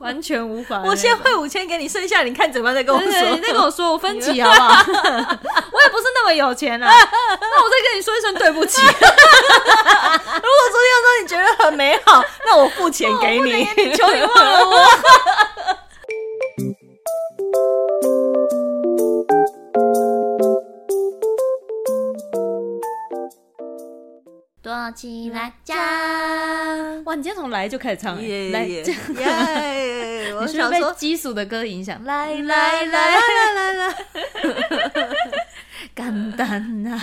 完全无法。我先汇五千给你，剩下你看怎么样再跟我说。你再跟我说，我分期好不好？我也不是那么有钱啊。那我再跟你说一声对不起。如果昨天要说你觉得很美好，那我付钱给你，求你忘了我。躲起来讲，哇！你今天从来就开始唱，来讲，我是被基础的歌影响，来来来来来来，简 单啊，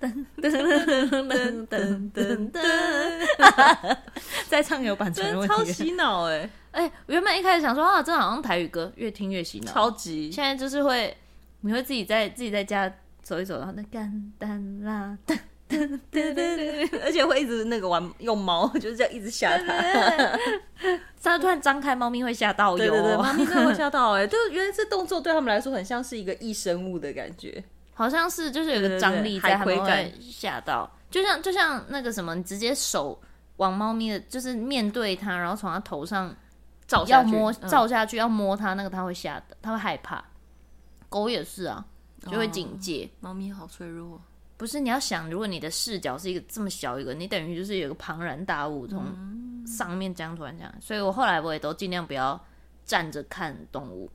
噔噔噔噔噔噔，再唱有版权问题，超洗脑哎哎！原本一开始想说啊，这好像台语歌，越听越洗脑，超级。现在就是会，你会自己在自己在家走一走，然后那简单啦。对对对，而且会一直那个玩用猫，就是这样一直吓它。它突然张开，猫咪会吓到哟。对对对，猫咪真的会吓到哎、欸！就原来这动作对他们来说很像是一个异生物的感觉，好像是就是有个张力在，他们会吓到。就像就像那个什么，你直接手往猫咪的，就是面对它，然后从它头上照要摸照下去，要摸它，那个它会吓的，它会害怕。狗也是啊，就会警戒。猫咪好脆弱。不是，你要想，如果你的视角是一个这么小一个，你等于就是有个庞然大物从上面这样突然这样，所以我后来我也都尽量不要站着看动物，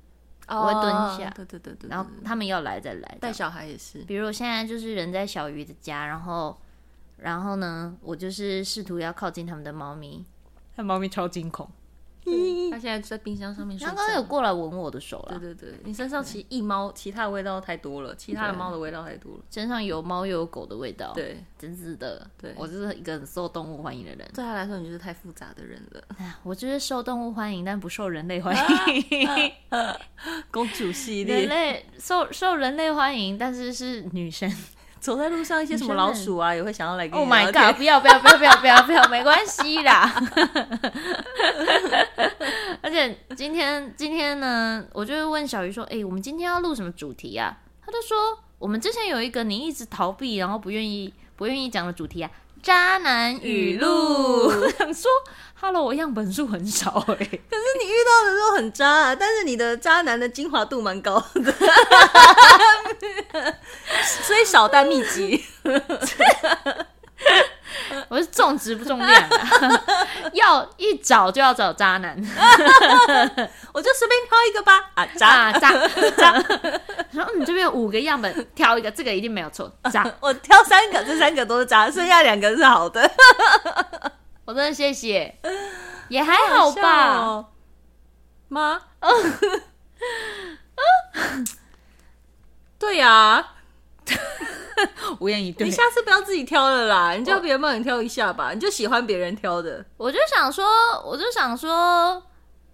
我会蹲下。对对对对。然后他们要来再来。带小孩也是，比如我现在就是人在小鱼的家，然后然后呢，我就是试图要靠近他们的猫咪，那猫咪超惊恐。他现在在冰箱上面睡觉。刚刚有过来闻我的手了。对对对，你身上其实一猫，其他的味道太多了，其他的猫的味道太多了。身上有猫又有狗的味道。对，真是的。对，我就是一个很受动物欢迎的人。对他来说，你就是太复杂的人了。哎我就是受动物欢迎，但不受人类欢迎。公主系列。人类受受人类欢迎，但是是女生。走在路上，一些什么老鼠啊，也会想要来跟你。Oh my god！不要不要不要不要不要不要，没关系啦。而且今天今天呢，我就问小鱼说：“哎、欸，我们今天要录什么主题啊？”他就说：“我们之前有一个你一直逃避，然后不愿意不愿意讲的主题啊，渣男语录。”我 想说。哈喽，我样本数很少哎、欸，可是你遇到的都很渣，啊，但是你的渣男的精华度蛮高的，所以少但密集。我是重质不重量，啊，要一找就要找渣男，我就随便挑一个吧。啊，渣。啊渣渣，然后你这边有五个样本，挑一个，这个一定没有错。渣，我挑三个，这三个都是渣，剩下两个是好的。我真的谢谢，也还好吧，妈，对呀，无言以对。你下次不要自己挑了啦，你叫别人帮你挑一下吧，你就喜欢别人挑的。我就想说，我就想说。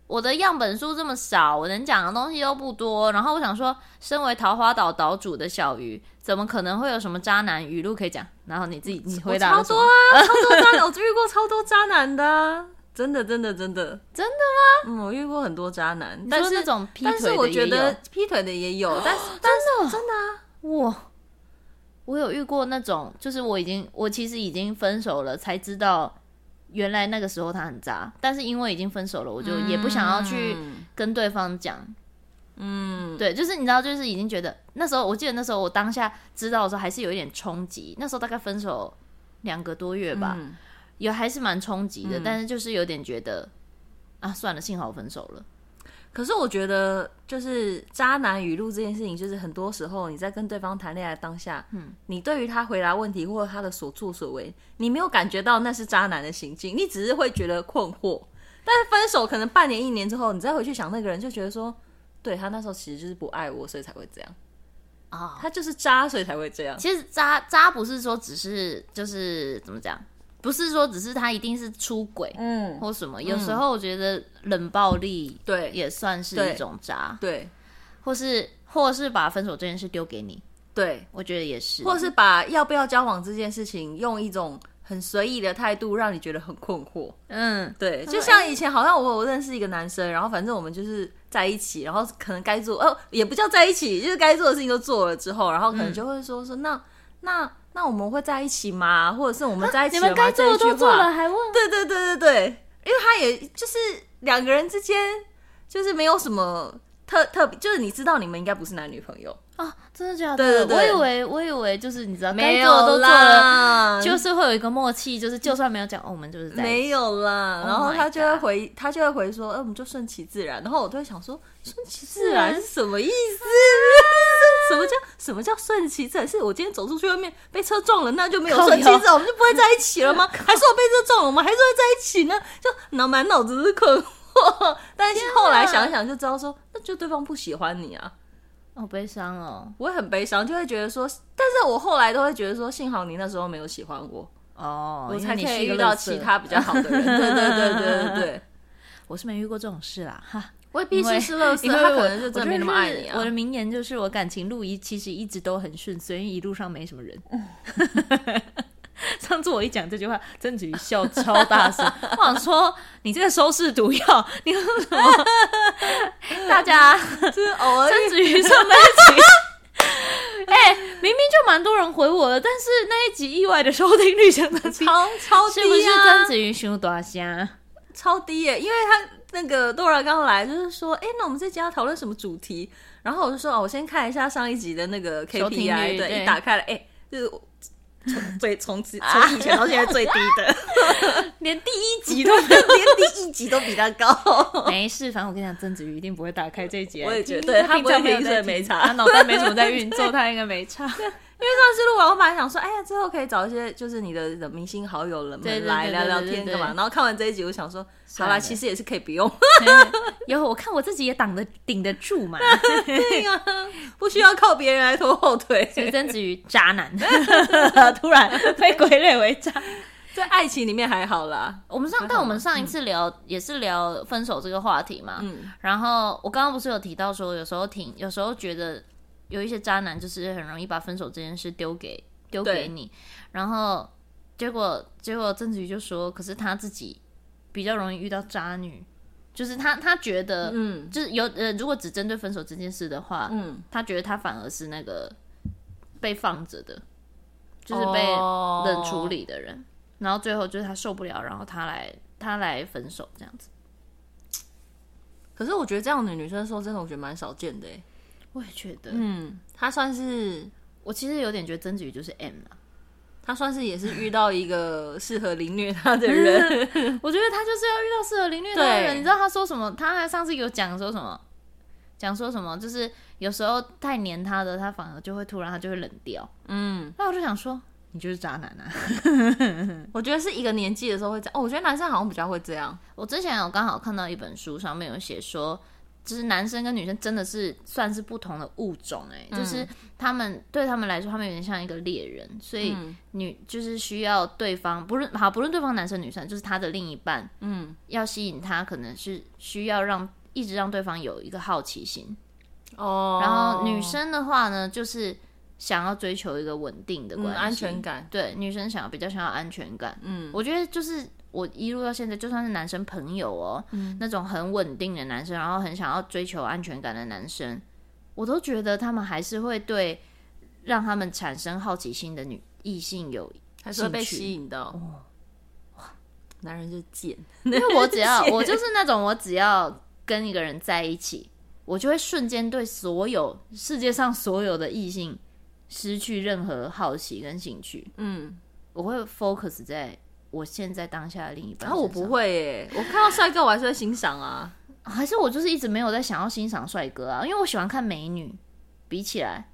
我的样本数这么少，我能讲的东西又不多，然后我想说，身为桃花岛岛主的小鱼，怎么可能会有什么渣男语录可以讲？然后你自己你回答。超多啊，超多渣男，我遇过超多渣男的，啊，真的真的真的真的吗？嗯，我遇过很多渣男，但是那种劈腿的也有，但是我觉得劈腿的也有，但是但是真的啊，我我有遇过那种，就是我已经我其实已经分手了，才知道。原来那个时候他很渣，但是因为已经分手了，我就也不想要去跟对方讲。嗯，对，就是你知道，就是已经觉得那时候，我记得那时候我当下知道的时候，还是有一点冲击。那时候大概分手两个多月吧，嗯、也还是蛮冲击的，嗯、但是就是有点觉得啊，算了，幸好分手了。可是我觉得，就是渣男语录这件事情，就是很多时候你在跟对方谈恋爱当下，嗯，你对于他回答问题或者他的所作所为，你没有感觉到那是渣男的行径，你只是会觉得困惑。但是分手可能半年、一年之后，你再回去想那个人，就觉得说，对，他那时候其实就是不爱我，所以才会这样啊，他就是渣，所以才会这样。其实渣渣不是说只是就是怎么讲。不是说只是他一定是出轨，嗯，或什么。有时候我觉得冷暴力，对，也算是一种渣，对。或是或是把分手这件事丢给你，对，我觉得也是。或是把要不要交往这件事情，用一种很随意的态度，让你觉得很困惑。嗯，对。就像以前，好像我我认识一个男生，然后反正我们就是在一起，然后可能该做哦，也不叫在一起，就是该做的事情都做了之后，然后可能就会说说那那。那我们会在一起吗？或者是我们在一起？你们该做的都做了，还问？对对对对对，因为他也就是两个人之间就是没有什么特特别，就是你知道你们应该不是男女朋友。啊，真的假的？对对对，我以为我以为就是你知道，没有都做了，就是会有一个默契，就是就算没有讲，哦，我们就是在没有啦。然后他就会回，oh、他就会回说，哎、呃，我们就顺其自然。然后我都会想说，顺其自然是什么意思？什么叫什么叫顺其自然？是我今天走出去外面被车撞了，那就没有顺其自然，我们就不会在一起了吗？还是我被车撞了，我们还是会在一起呢？就脑满脑子是困惑。但是后来想想就知道说，那就对方不喜欢你啊。好悲伤哦，我也很悲伤，就会觉得说，但是我后来都会觉得说，幸好你那时候没有喜欢我哦，我才可以遇到其他比较好的人。对对对对对对，我是没遇过这种事啦，哈，未必是是乐色，他可能就真的没那么爱你啊。我的名言就是，我感情路一其实一直都很顺遂，因为一路上没什么人。上次我一讲这句话，曾子瑜笑超大声。我想说，你这个收视毒药，你说什么？大家就是偶尔曾子瑜上那一集，哎、欸，明明就蛮多人回我的，但是那一集意外的收听率真的超超低啊！是不是曾子瑜胸大声？超低耶！因为他那个 Dora 刚来，就是说，哎、欸，那我们这集要讨论什么主题？然后我就说，哦，我先看一下上一集的那个 KPI，对，对，一打开了，哎、欸，就是。从最从此从以前到现在最低的，连第一集都 连第一集都比他高。没事，反正我跟你讲，曾子瑜一定不会打开这一集。我也觉得，对他不会听，所以没差。他脑袋没什么在运作，他应该没差。因为上次录完，我本来想说，哎呀，之后可以找一些就是你的的明星好友们来聊聊天干嘛。然后看完这一集，我想说，好啦，其实也是可以不用。有我看我自己也挡得顶得住嘛。对呀，不需要靠别人来拖后腿。所以曾子瑜渣男，突然被归类为渣。在爱情里面还好啦。我们上，但我们上一次聊也是聊分手这个话题嘛。嗯。然后我刚刚不是有提到说，有时候挺，有时候觉得。有一些渣男就是很容易把分手这件事丢给丢给你，然后结果结果郑子瑜就说，可是他自己比较容易遇到渣女，就是他他觉得，嗯，就是有呃，如果只针对分手这件事的话，嗯，他觉得他反而是那个被放着的，就是被冷处理的人，哦，然后最后就是他受不了，然后他来他来分手这样子。可是我觉得这样的女生说真的，我觉得蛮少见的哎。我也觉得，嗯，他算是我其实有点觉得曾子瑜就是 M 啊，他算是也是遇到一个适合凌虐他的人，我觉得他就是要遇到适合凌虐他的人。你知道他说什么？他还上次有讲说什么？讲说什么？就是有时候太黏他的，他反而就会突然他就会冷掉。嗯，那我就想说，你就是渣男啊！我觉得是一个年纪的时候会这样。哦，我觉得男生好像比较会这样。我之前有刚好看到一本书，上面有写说。就是男生跟女生真的是算是不同的物种哎、就是他们对他们来说，他们有点像一个猎人，所以女就是需要对方，不论好不论对方男生女生，就是他的另一半，嗯，要吸引他，可能是需要让一直让对方有一个好奇心哦。然后女生的话呢，就是想要追求一个稳定的关系、嗯，安全感。对，女生想要比较想要安全感，嗯，我觉得就是。我一路到现在，就算是男生朋友哦，嗯、那种很稳定的男生，然后很想要追求安全感的男生，我都觉得他们还是会对让他们产生好奇心的女异性有，还是会被吸引到。哦、哇，男人就贱，因为我只要 我就是那种，我只要跟一个人在一起，我就会瞬间对所有世界上所有的异性失去任何好奇跟兴趣。嗯，我会 focus 在。我现在当下的另一半，然后我不会耶，我看到帅哥我还是会欣赏啊，还是我就是一直没有在想要欣赏帅哥啊，因为我喜欢看美女，比起来，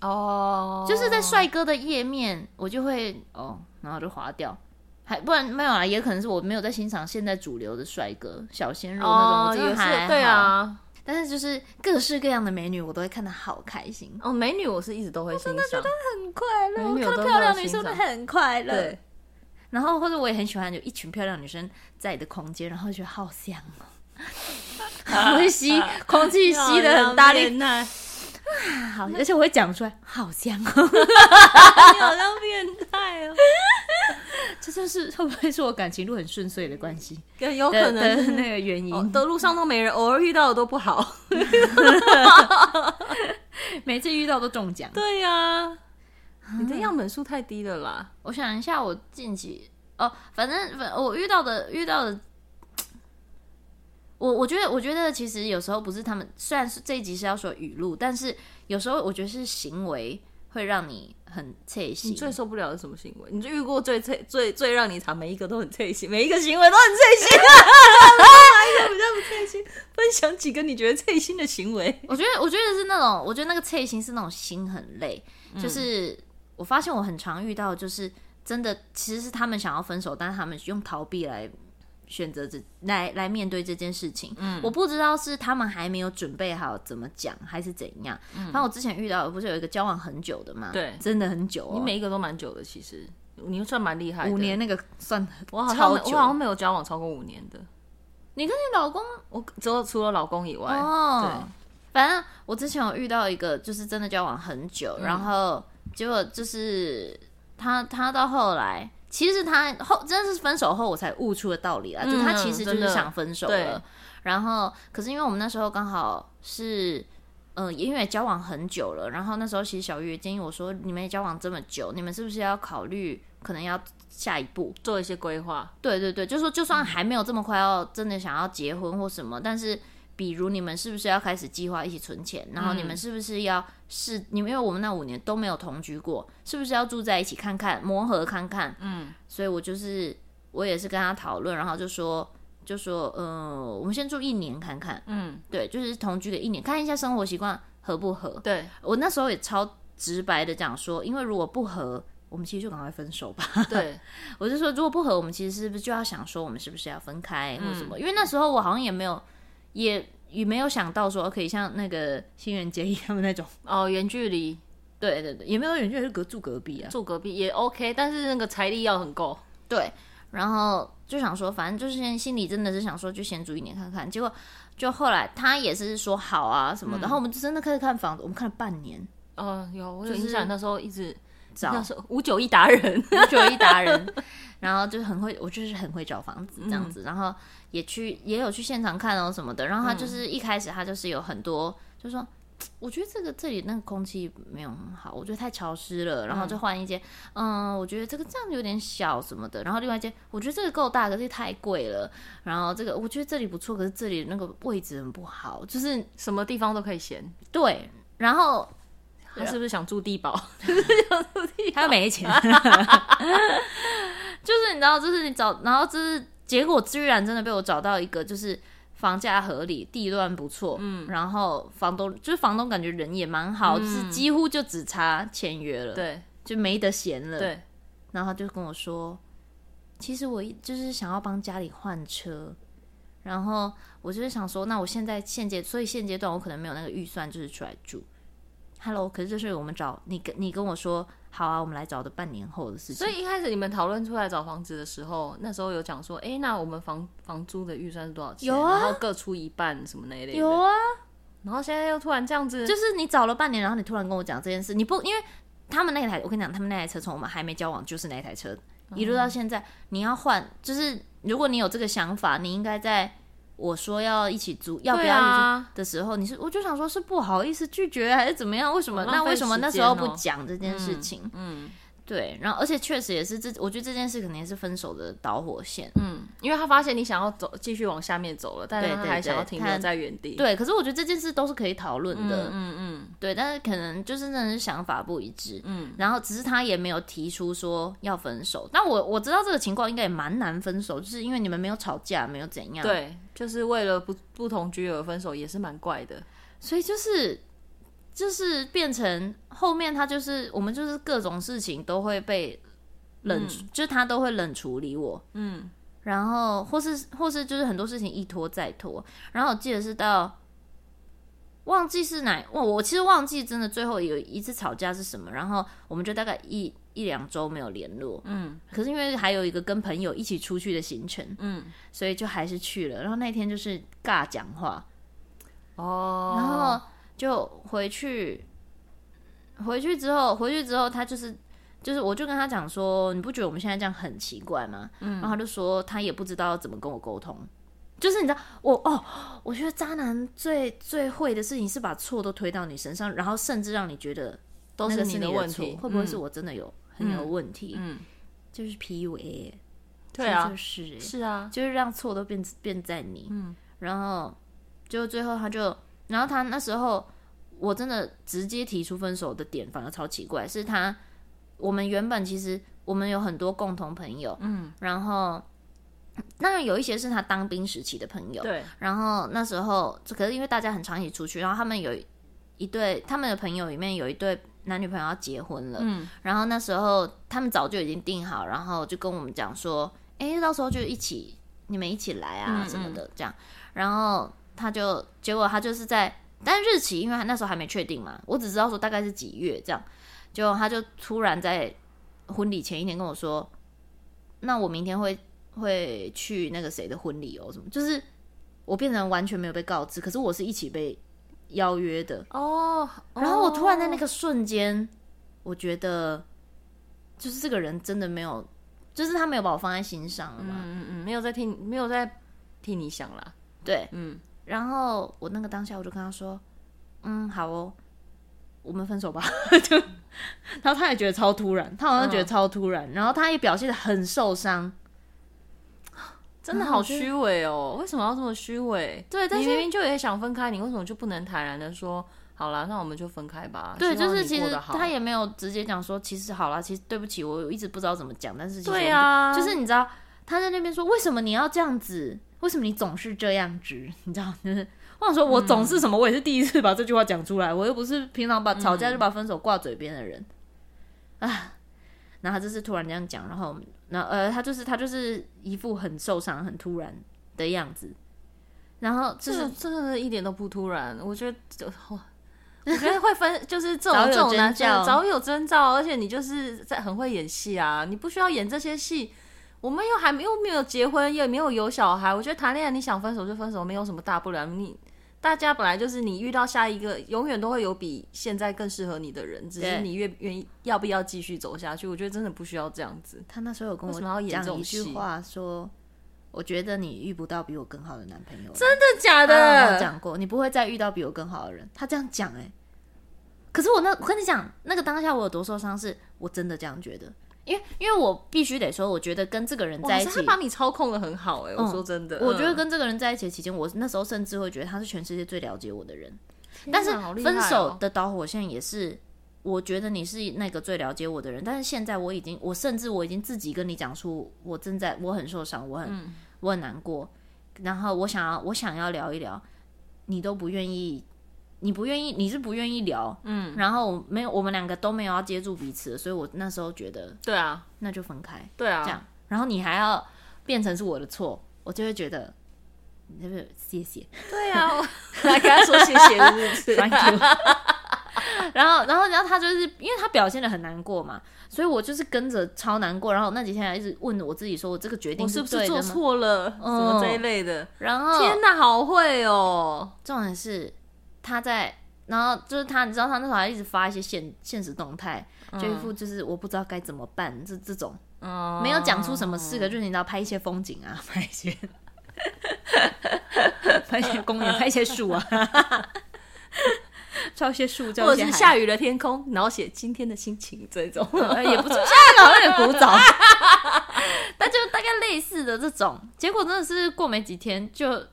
哦，就是在帅哥的页面，我就会哦，然后就划掉，还不然没有啊，也可能是我没有在欣赏现在主流的帅哥，小鲜肉那种，也是对啊，但是就是各式各样的美女，我都会看的好开心。哦，美女我是一直都会欣赏，我真的觉得很快乐，我看到漂亮女生都很快乐，对。然后或者我也很喜欢有一群漂亮女生在的空间，然后觉得好香哦，会吸空气吸的很大力，好，而且我会讲出来，好香哦，你好像变态哦，这就是会不会是我感情路很顺遂的关系？有可能。是那个原因，的路上都没人，偶尔遇到的都不好，每次遇到都中奖，对呀。你的样本数太低了啦！我想一下，我近期哦，反正反我遇到的遇到的，我我觉得，我觉得其实有时候不是他们，虽然是这一集是要说语录，但是有时候我觉得是行为会让你很脆心。你最受不了的什么行为？你就遇过最脆最最让你惨，每一个都很脆心，每一个行为都很脆心。哪一个比较不脆心？分享几个你觉得脆心的行为？我觉得，我觉得是那种，我觉得那个脆心是那种心很累。嗯、就是我发现我很常遇到，就是真的其实是他们想要分手，但是他们用逃避来。选择这来来面对这件事情，嗯，我不知道是他们还没有准备好怎么讲，还是怎样。嗯，反正我之前遇到，不是有一个交往很久的嘛？对，真的很久哦。你每一个都蛮久的，其实你算蛮厉害的。五年那个算我好像我好像没有交往超过五年的。你跟你老公，我除了除了老公以外，哦，对，反正我之前有遇到一个，就是真的交往很久，然后结果就是他他到后来。其实他后真的是分手后，我才悟出的道理啊，嗯、就他其实就是想分手了。然后，可是因为我们那时候刚好是，呃，因为交往很久了，然后那时候其实小玉也建议我说，你们也交往这么久，你们是不是要考虑可能要下一步做一些规划？对对对，就是说就算还没有这么快要真的想要结婚或什么，但是。比如你们是不是要开始计划一起存钱？然后你们是不是要是你们因为我们那五年都没有同居过，是不是要住在一起看看磨合看看？嗯，所以我就是我也是跟他讨论，然后就说就说呃，我们先住一年看看。嗯，对，就是同居个一年，看一下生活习惯合不合。对，我那时候也超直白的讲说，因为如果不合，我们其实就赶快分手吧。对，我就说如果不合，我们其实是不是就要想说我们是不是要分开或什么？嗯，因为那时候我好像也没有。也也没有想到说可以像那个新垣结衣他们那种 哦，远距离，对对对，也没有远距离，就隔住隔壁啊，住隔壁也 OK，但是那个财力要很够。对，然后就想说，反正就是现在心里真的是想说，就先住一年看看。结果就后来他也是说好啊什么的，嗯、然后我们就真的开始看房子，我们看了半年。哦，有，我有印象，那时候一直找。五九一达人，五九一达人，然后就很会，我就是很会找房子这样子，嗯、然后。也去也有去现场看哦什么的，然后他就是一开始他就是有很多，嗯、就是说我觉得这个这里那个空气没有很好，我觉得太潮湿了，然后就换一间，嗯，嗯，我觉得这个这样有点小什么的，然后另外一间我觉得这个够大，可是太贵了，然后这个我觉得这里不错，可是这里那个位置很不好，就是什么地方都可以嫌，对，然后他是不是想住地堡？他又没钱，就是你知道，就是你找，然后就是。结果居然真的被我找到一个，就是房价合理、地段不错，嗯，然后房东就是房东，感觉人也蛮好，是几乎就只差签约了，对，就没得闲了，对。然后他就跟我说，其实我就是想要帮家里换车，然后我就是想说，那我现在现阶，所以现阶段我可能没有那个预算，就是出来住。Hello，可是这是我们找你跟你跟我说。好啊，我们来找的半年后的事情。所以一开始你们讨论出来找房子的时候，那时候有讲说，哎、欸，那我们房房租的预算是多少钱？有啊，然后各出一半什么那一类的。有啊，然后现在又突然这样子，就是你找了半年，然后你突然跟我讲这件事，你不因为他们那台，我跟你讲，他们那台车从我们还没交往就是那台车，一路到现在，你要换，就是如果你有这个想法，你应该在。我说要一起租，要不要一起的时候，啊、你是我就想说，是不好意思拒绝还是怎么样？为什么？哦、那为什么那时候不讲这件事情？嗯。嗯对，然后而且确实也是这，我觉得这件事肯定是分手的导火线。嗯，因为他发现你想要走，继续往下面走了，但是他还想要停留在原地。对，可是我觉得这件事都是可以讨论的。嗯嗯，嗯对，但是可能就是真的是想法不一致。嗯，然后只是他也没有提出说要分手。但我我知道这个情况应该也蛮难分手，就是因为你们没有吵架，没有怎样。对，就是为了不不同居而分手，也是蛮怪的。所以就是。就是变成后面他就是我们就是各种事情都会被冷，嗯、就是他都会冷处理我，嗯，然后或是或是就是很多事情一拖再拖，然后我记得是到忘记是哪，我我其实忘记真的最后有一次吵架是什么，然后我们就大概一一两周没有联络，嗯，可是因为还有一个跟朋友一起出去的行程，嗯，所以就还是去了，然后那天就是尬讲话，哦，然后。就回去，回去之后，回去之后，他就是，就是，我就跟他讲说，你不觉得我们现在这样很奇怪吗？嗯，然后他就说，他也不知道怎么跟我沟通，就是你知道，我哦，我觉得渣男最最会的事情是把错都推到你身上，然后甚至让你觉得都是你的问题，会不会是我真的有很有问题？嗯，就是 PUA，对啊，就是。是啊，就是让错都变变在你，嗯。然后就最后他就，然后他那时候我真的直接提出分手的点反而超奇怪，是他我们原本其实我们有很多共同朋友，嗯，然后当然有一些是他当兵时期的朋友，对，然后那时候可是因为大家很常一起出去，然后他们有一对他们的朋友里面有一对。男女朋友要结婚了，嗯，然后那时候他们早就已经定好，然后就跟我们讲说，哎，到时候就一起，你们一起来啊什么的，这样。然后他就结果他就是在，但日期因为他那时候还没确定嘛，我只知道说大概是几月这样。结果他就突然在婚礼前一天跟我说，那我明天会会去那个谁的婚礼哦，什么。就是我变成完全没有被告知，可是我是一起被。邀约的。哦，oh, 然后我突然在那个瞬间，我觉得就是这个人真的没有，就是他没有把我放在心上了嘛，嗯嗯嗯，没有在替没有在替你想啦，对，嗯，然后我那个当下我就跟他说，嗯，好哦，我们分手吧，就，然后他也觉得超突然，他好像觉得超突然，嗯、然后他也表现的很受伤。真的好虚伪哦！为什么要这么虚伪？对，但是明明就也想分开，你为什么就不能坦然的说好啦？那我们就分开吧。对，就是其实他也没有直接讲说，其实好啦，其实对不起，我一直不知道怎么讲。但是对啊，就是你知道他在那边说，为什么你要这样子？为什么你总是这样子？你知道，就是我想说，我总是什么？我也是第一次把这句话讲出来，我又不是平常把吵架就把分手挂嘴边的人啊。然后他就是突然这样讲，然后。那呃，他就是他就是一副很受伤、很突然的样子，然后就是真的一点都不突然。我觉得，就，我觉得会分，就是这种这种男生 早有征兆，而且你就是在很会演戏啊，你不需要演这些戏。我们又还没又没有结婚，也没有有小孩，我觉得谈恋爱你想分手就分手，没有什么大不了。你。大家本来就是你遇到下一个，永远都会有比现在更适合你的人，只是你愿愿意要不要继续走下去。我觉得真的不需要这样子。他那时候有跟我讲一句话，说：“我觉得你遇不到比我更好的男朋友。”真的假的？讲过，你不会再遇到比我更好的人。他这样讲，哎，可是我那我跟你讲，那个当下我有多受伤，是我真的这样觉得。因为，因为我必须得说，我觉得跟这个人在一起，他把你操控的很好哎、欸。我说真的，我觉得跟这个人在一起的期间，我那时候甚至会觉得他是全世界最了解我的人。但是分手的导火线也是，我觉得你是那个最了解我的人。但是现在我已经，我甚至我已经自己跟你讲出，我正在，我很受伤，我很，我很难过。然后我想要，我想要聊一聊，你都不愿意。你不愿意，你是不愿意聊，嗯，然后没有，我们两个都没有要接住彼此，所以我那时候觉得，对啊，那就分开，对啊，这样，然后你还要变成是我的错，我就会觉得，你是不是谢谢？对啊，我来跟他说谢谢，是不是？Thank you。然后，然后，然后他就是因为他表现的很难过嘛，所以我就是跟着超难过，然后那几天还一直问我自己，说我这个决定是，是不是做错了，什么这一类的。然后，天哪，好会哦，重点是。他在，然后就是他，你知道他那时候还一直发一些现现实动态，嗯、就一副就是我不知道该怎么办，这这种，嗯、没有讲出什么事的，就是你知道拍一些风景啊，拍一些，拍一些公园，拍一些树啊，照一些树，或者是下雨的天空，然后写今天的心情这种，也不错，现在好像有点古早，但就大概类似的这种，结果真的是过没几天就。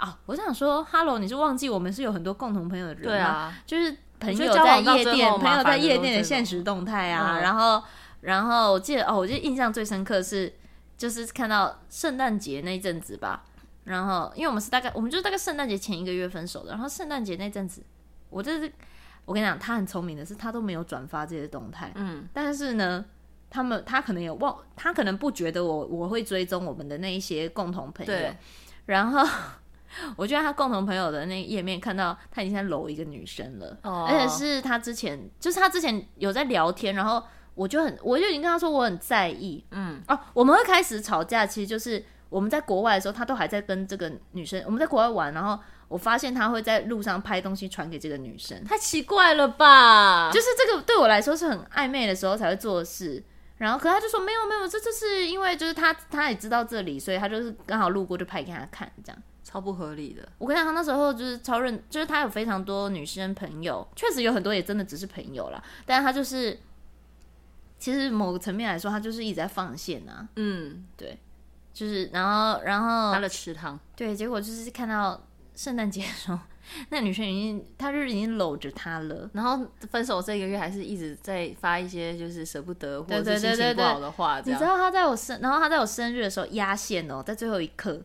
啊，我想说，Hello，你是忘记我们是有很多共同朋友的人吗？对啊，就是朋友在夜店，朋友在夜店的现实动态啊。嗯、然后，然后我记得哦，我记得印象最深刻是，就是看到圣诞节那一阵子吧。然后，因为我们是大概，我们就是大概圣诞节前一个月分手的。然后圣诞节那阵子，我就是我跟你讲，他很聪明的是，他都没有转发这些动态。嗯，但是呢，他们他可能有忘，他可能不觉得我我会追踪我们的那一些共同朋友。然后。我就在他共同朋友的那页面看到他已经在搂一个女生了，oh. 而且是他之前就是他之前有在聊天，然后我就很我就已经跟他说我很在意，嗯哦、啊，我们会开始吵架，其实就是我们在国外的时候，他都还在跟这个女生我们在国外玩，然后我发现他会在路上拍东西传给这个女生，太奇怪了吧？就是这个对我来说是很暧昧的时候才会做的事，然后可他就说没有没有，这就是因为就是他他也知道这里，所以他就是刚好路过就拍给他看这样。超不合理的。我跟你讲，他那时候就是超认，就是他有非常多女生朋友，确实有很多也真的只是朋友啦。但是他就是，其实某个层面来说，他就是一直在放线啊。嗯，对。就是然后然后他的池塘，对，结果就是看到圣诞节的时候，那女生已经他就是已经搂着他了，然后分手这个月还是一直在发一些就是舍不得或者是心情不好的话，你知道他在我生，然后他在我生日的时候压线哦，在最后一刻，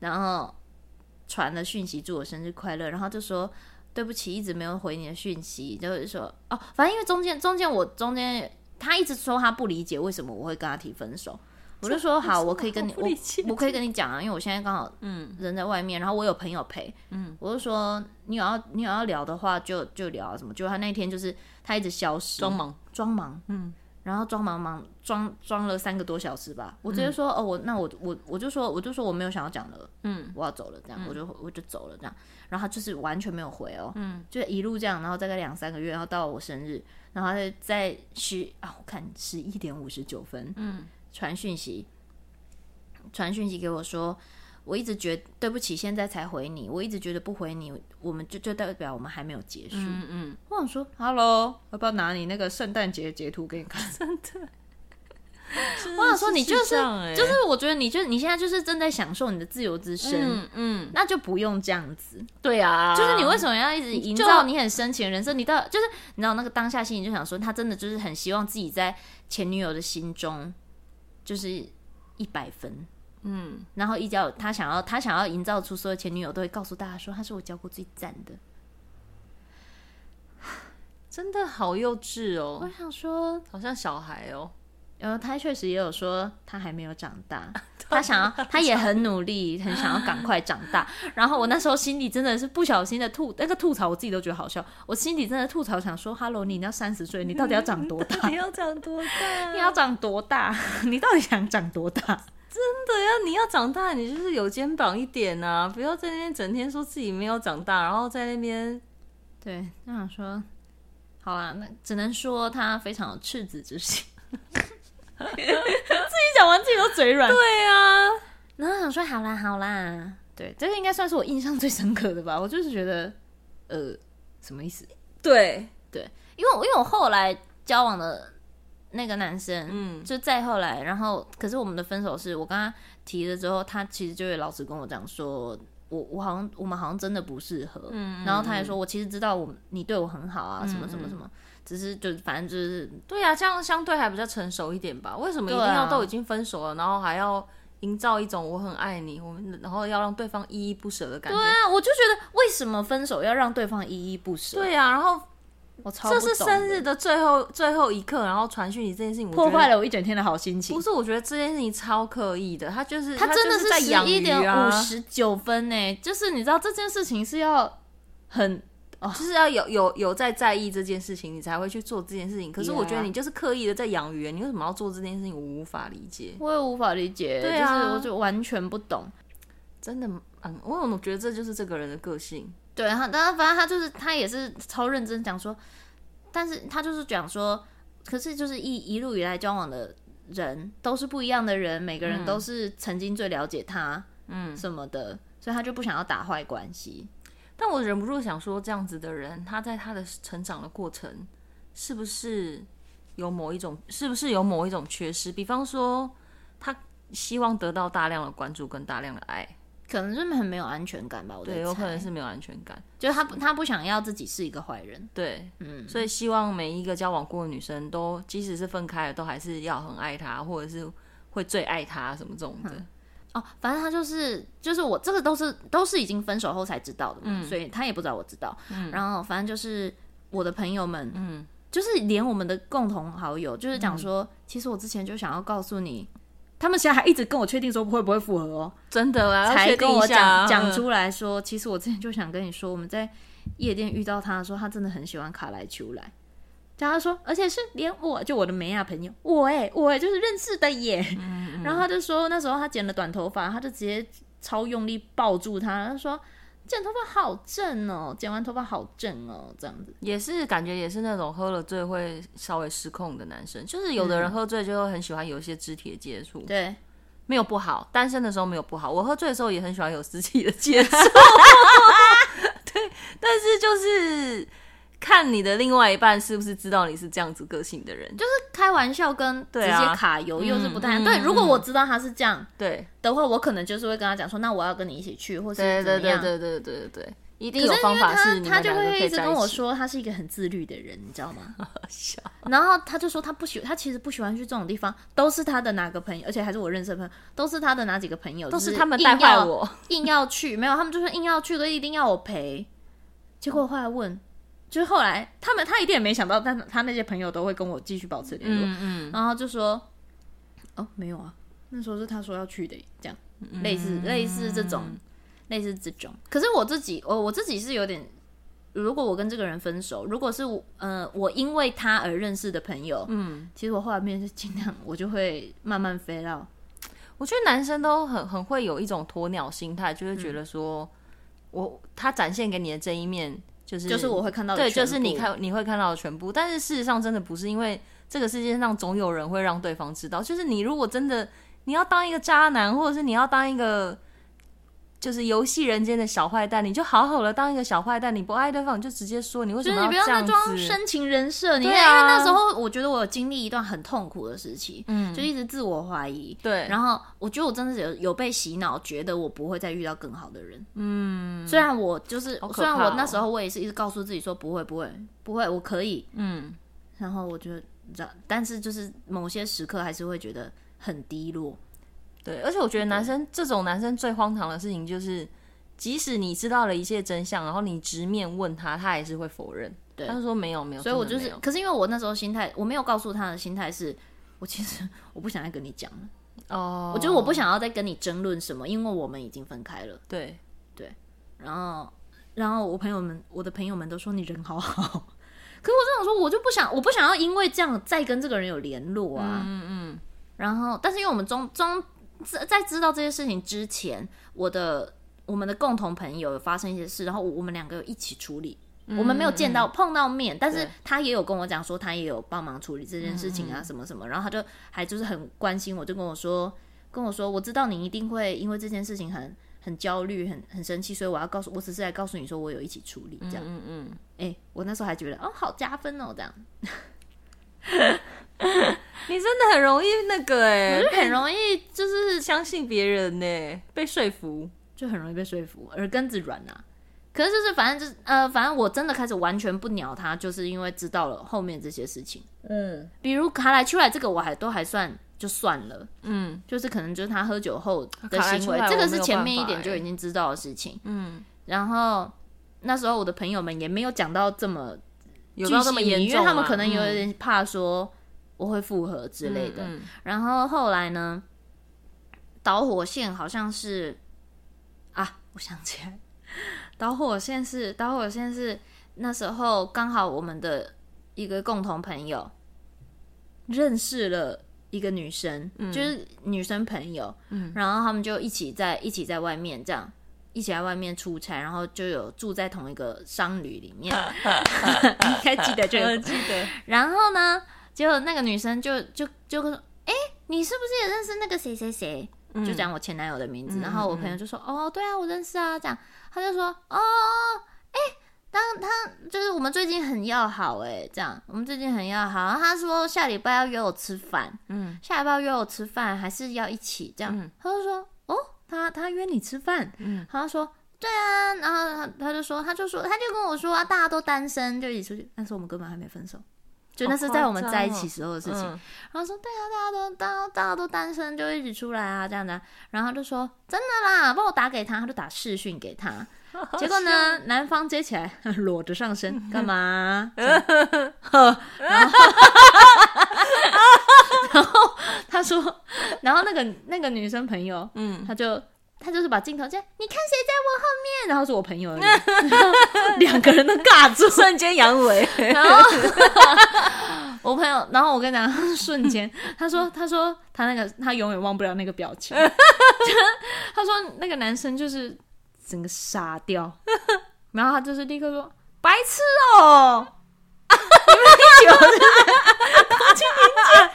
然后传了讯息祝我生日快乐，然后就说。对不起，一直没有回你的讯息，就是说哦，反正因为中间中间我中间他一直说他不理解为什么我会跟他提分手，我就说 好，我可以跟你我我可以跟你讲啊，因为我现在刚好嗯人在外面，然后我有朋友陪，嗯，我就说你有要你有要聊的话就就聊什么，就他那天就是他一直消失，装忙装忙，嗯。然后装忙忙装装了三个多小时吧，我直接说、嗯、哦，我那我我我就说我就说我没有想要讲了，嗯，我要走了，这样、嗯、我就我就走了这样，然后他就是完全没有回哦，嗯，就一路这样，然后大概两三个月，然后到我生日，然后他在十啊，我看十一点五十九分，嗯，传讯息，传讯息给我说。我一直觉得对不起，现在才回你。我一直觉得不回你，我们就就代表我们还没有结束。嗯嗯。我想说，Hello，要不要拿你那个圣诞节截图给你看？真的。我想说，你就是就是，我觉得你就你现在就是正在享受你的自由之身。嗯嗯。那就不用这样子。对啊。就是你为什么要一直营造你很深情的人生？你到就是你知道那个当下心里就想说，他真的就是很希望自己在前女友的心中就是一百分。嗯，然后一交他想要他想要营造出所有前女友都会告诉大家说他是我交过最赞的，真的好幼稚哦！我想说，好像小孩哦。然后他确实也有说他还没有长大，他想要他也很努力，很想要赶快长大。然后我那时候心里真的是不小心的吐那个吐槽，我自己都觉得好笑。我心里真的吐槽想说：“Hello，你要三十岁，你到底要长多大？你要长多大？你要长多大？你到底想长多大？”真的呀，你要长大，你就是有肩膀一点啊！不要在那边整天说自己没有长大，然后在那边，对，那想说，好啦，那只能说他非常有赤子之心。自己讲完自己都嘴软。对啊，然后想说，好啦好啦，对，这个应该算是我印象最深刻的吧。我就是觉得，呃，什么意思？对对，因为因为我后来交往的。那个男生，嗯，就再后来，然后，可是我们的分手是我跟他提了之后，他其实就会老实跟我讲说，我我好像我们好像真的不适合，嗯，然后他还说，我其实知道我你对我很好啊，什么什么什么，只是就反正就是，对啊，这样相对还比较成熟一点吧？为什么一定要都已经分手了，然后还要营造一种我很爱你，我们然后要让对方依依不舍的感觉？对啊，我就觉得为什么分手要让对方依依不舍？对啊，然后。我超这是生日的最后最后一刻，然后传讯息这件事情，破坏了我一整天的好心情。不是，我觉得这件事情超刻意的，他就是他真的是十一点五十九分呢，啊，就是你知道这件事情是要很，哦，就是要有有有在在意这件事情，你才会去做这件事情。可是我觉得你就是刻意的在养鱼，你为什么要做这件事情？我无法理解，我也无法理解，对啊，就是我就完全不懂，真的，嗯，我我觉得这就是这个人的个性。对，他，但反正他就是他也是超认真讲说，但是他就是讲说，可是就是一一路以来交往的人都是不一样的人，每个人都是曾经最了解他，嗯，什么的，所以他就不想要打坏关系。但我忍不住想说，这样子的人，他在他的成长的过程，是不是有某一种，是不是有某一种缺失？比方说，他希望得到大量的关注跟大量的爱。可能就是很没有安全感吧，我觉得对，有可能是没有安全感，就是他不，他不想要自己是一个坏人，对，嗯，所以希望每一个交往过的女生都，即使是分开了，都还是要很爱他，或者是会最爱他什么这种的。嗯、哦，反正他就是，就是我这个都是都是已经分手后才知道的嘛，嗯、所以他也不知道我知道，嗯、然后反正就是我的朋友们，嗯，就是连我们的共同好友，就是讲说，嗯、其实我之前就想要告诉你。他们现在还一直跟我确定说会不会复合哦，真的啊，才跟我讲讲出来说，其实我之前就想跟你说，我们在夜店遇到他的时候，他真的很喜欢卡莱丘莱。然后他说，而且是连我就我的美亚朋友，我哎、欸、我哎、欸、就是认识的耶。嗯嗯，然后他就说那时候他剪了短头发，他就直接超用力抱住他，他说。剪头发好正哦，剪完头发好正哦，这样子。也是感觉也是那种喝了醉会稍微失控的男生，就是有的人喝醉就会很喜欢有一些肢体的接触，对、嗯，没有不好，单身的时候没有不好，我喝醉的时候也很喜欢有肢体的接触，对，但是就是看你的另外一半是不是知道你是这样子个性的人，就是开玩笑跟直接卡油又是不太。对，如果我知道他是这样对的话，我可能就是会跟他讲说，那我要跟你一起去，或是怎么样？对对对对对对对。一定有方法是，他他就会一直跟我说，他是一个很自律的人，你知道吗？然后他就说他不喜，他其实不喜欢去这种地方，都是他的哪个朋友，而且还是我认识的朋友，都是他的哪几个朋友，都是他们带坏我，硬要去，没有，他们就说硬要去，都一定要我陪。结果后来问，就是后来他们他一定也没想到，但他那些朋友都会跟我继续保持联络，嗯嗯，然后就说哦没有啊，那时候是他说要去的，这样类似类似这种。类似这种，可是我自己，我我自己是有点，如果我跟这个人分手，如果是我，呃，我因为他而认识的朋友，嗯，其实我后面是尽量，我就会慢慢飞到。我觉得男生都很很会有一种鸵鸟心态，就是觉得说，嗯、我他展现给你的这一面，就是就是我会看到的，对，就是你看你会看到的全部，但是事实上真的不是，因为这个世界上总有人会让对方知道，就是你如果真的你要当一个渣男，或者是你要当一个。就是游戏人间的小坏蛋，你就好好的当一个小坏蛋。你不爱对方，你就直接说，你为什么要这样子？就是你不要再装深情人设。你看，啊、因为那时候我觉得我有经历一段很痛苦的时期，嗯，就一直自我怀疑。对，然后我觉得我真的是有有被洗脑，觉得我不会再遇到更好的人。嗯，虽然我就是，哦、虽然我那时候我也是一直告诉自己说不会不会不会，我可以。嗯，然后我觉得，但是就是某些时刻还是会觉得很低落。对，而且我觉得男生这种男生最荒唐的事情就是，即使你知道了一切真相，然后你直面问他，他还是会否认。对，他就说没有没有。所以我就是，可是因为我那时候心态，我没有告诉他的心态是，我其实我不想再跟你讲了。哦，我觉得我不想要再跟你争论什么，因为我们已经分开了。对对，然后然后我朋友们，我的朋友们都说你人好好，可是我这样说，我就不想，我不想要因为这样再跟这个人有联络啊。嗯嗯。然后，但是因为我们中中。在知道这些事情之前，我的我们的共同朋友有发生一些事，然后我们两个有一起处理。嗯、我们没有见到、嗯、碰到面，但是他也有跟我讲说，他也有帮忙处理这件事情啊，什么什么。然后他就还就是很关心我，就跟我说，跟我说，我知道你一定会因为这件事情很很焦虑，很很生气，所以我要告诉，我只是来告诉你说，我有一起处理这样。嗯嗯。哎、欸，我那时候还觉得哦，好加分哦，这样。你真的很容易那个哎、欸，我就很容易就是相信别人呢、欸，被说服就很容易被说服，耳根子软啊。可是就是反正就是呃，反正我真的开始完全不鸟他，就是因为知道了后面这些事情。嗯，比如卡来出来这个我还都还算就算了，嗯，就是可能就是他喝酒后的行为，这个是前面一点就已经知道的事情。嗯，然后那时候我的朋友们也没有讲到这么有到这么严重，因为他们可能有点怕说。我会复合之类的，嗯嗯，然后后来呢？导火线好像是啊，我想起来，导火线是导火线是那时候刚好我们的一个共同朋友认识了一个女生，嗯、就是女生朋友，嗯、然后他们就一起在一起在外面这样一起在外面出差，然后就有住在同一个商旅里面，应该记得这个？记得。然后呢？结果那个女生就就就说：“哎、欸，你是不是也认识那个谁谁谁？”就讲我前男友的名字。嗯、然后我朋友就说：“嗯、哦，对啊，我认识啊。”这样，他就说：“哦，哎、欸，当他就是我们最近很要好，哎，这样我们最近很要好。”然后他说：“下礼拜要约我吃饭，嗯，下礼拜要约我吃饭，还是要一起这样？”嗯、他就说：“哦，他他约你吃饭，嗯，他说对啊。”然后他他就说，他就说，他就跟我说啊，大家都单身，就一起出去，但是我们根本还没分手。就那是在我们在一起时候的事情，哦嗯、然后说对啊，大家都大家大家都单身，就一起出来啊这样的，然后他就说真的啦，帮我打给他，他就打视讯给他，结果呢，男方接起来 裸着上身干嘛？然后然后他说，然后那个那个女生朋友，嗯，他就。他就是把镜头这样，你看谁在我后面？然后是我朋友而已，两个人都尬住，瞬间阳痿。然后 我朋友，然后我跟你讲，瞬间，他说，他说他那个他永远忘不了那个表情。他说那个男生就是整个傻掉，然后他就是立刻说白痴哦，你们一起玩，空气凝结。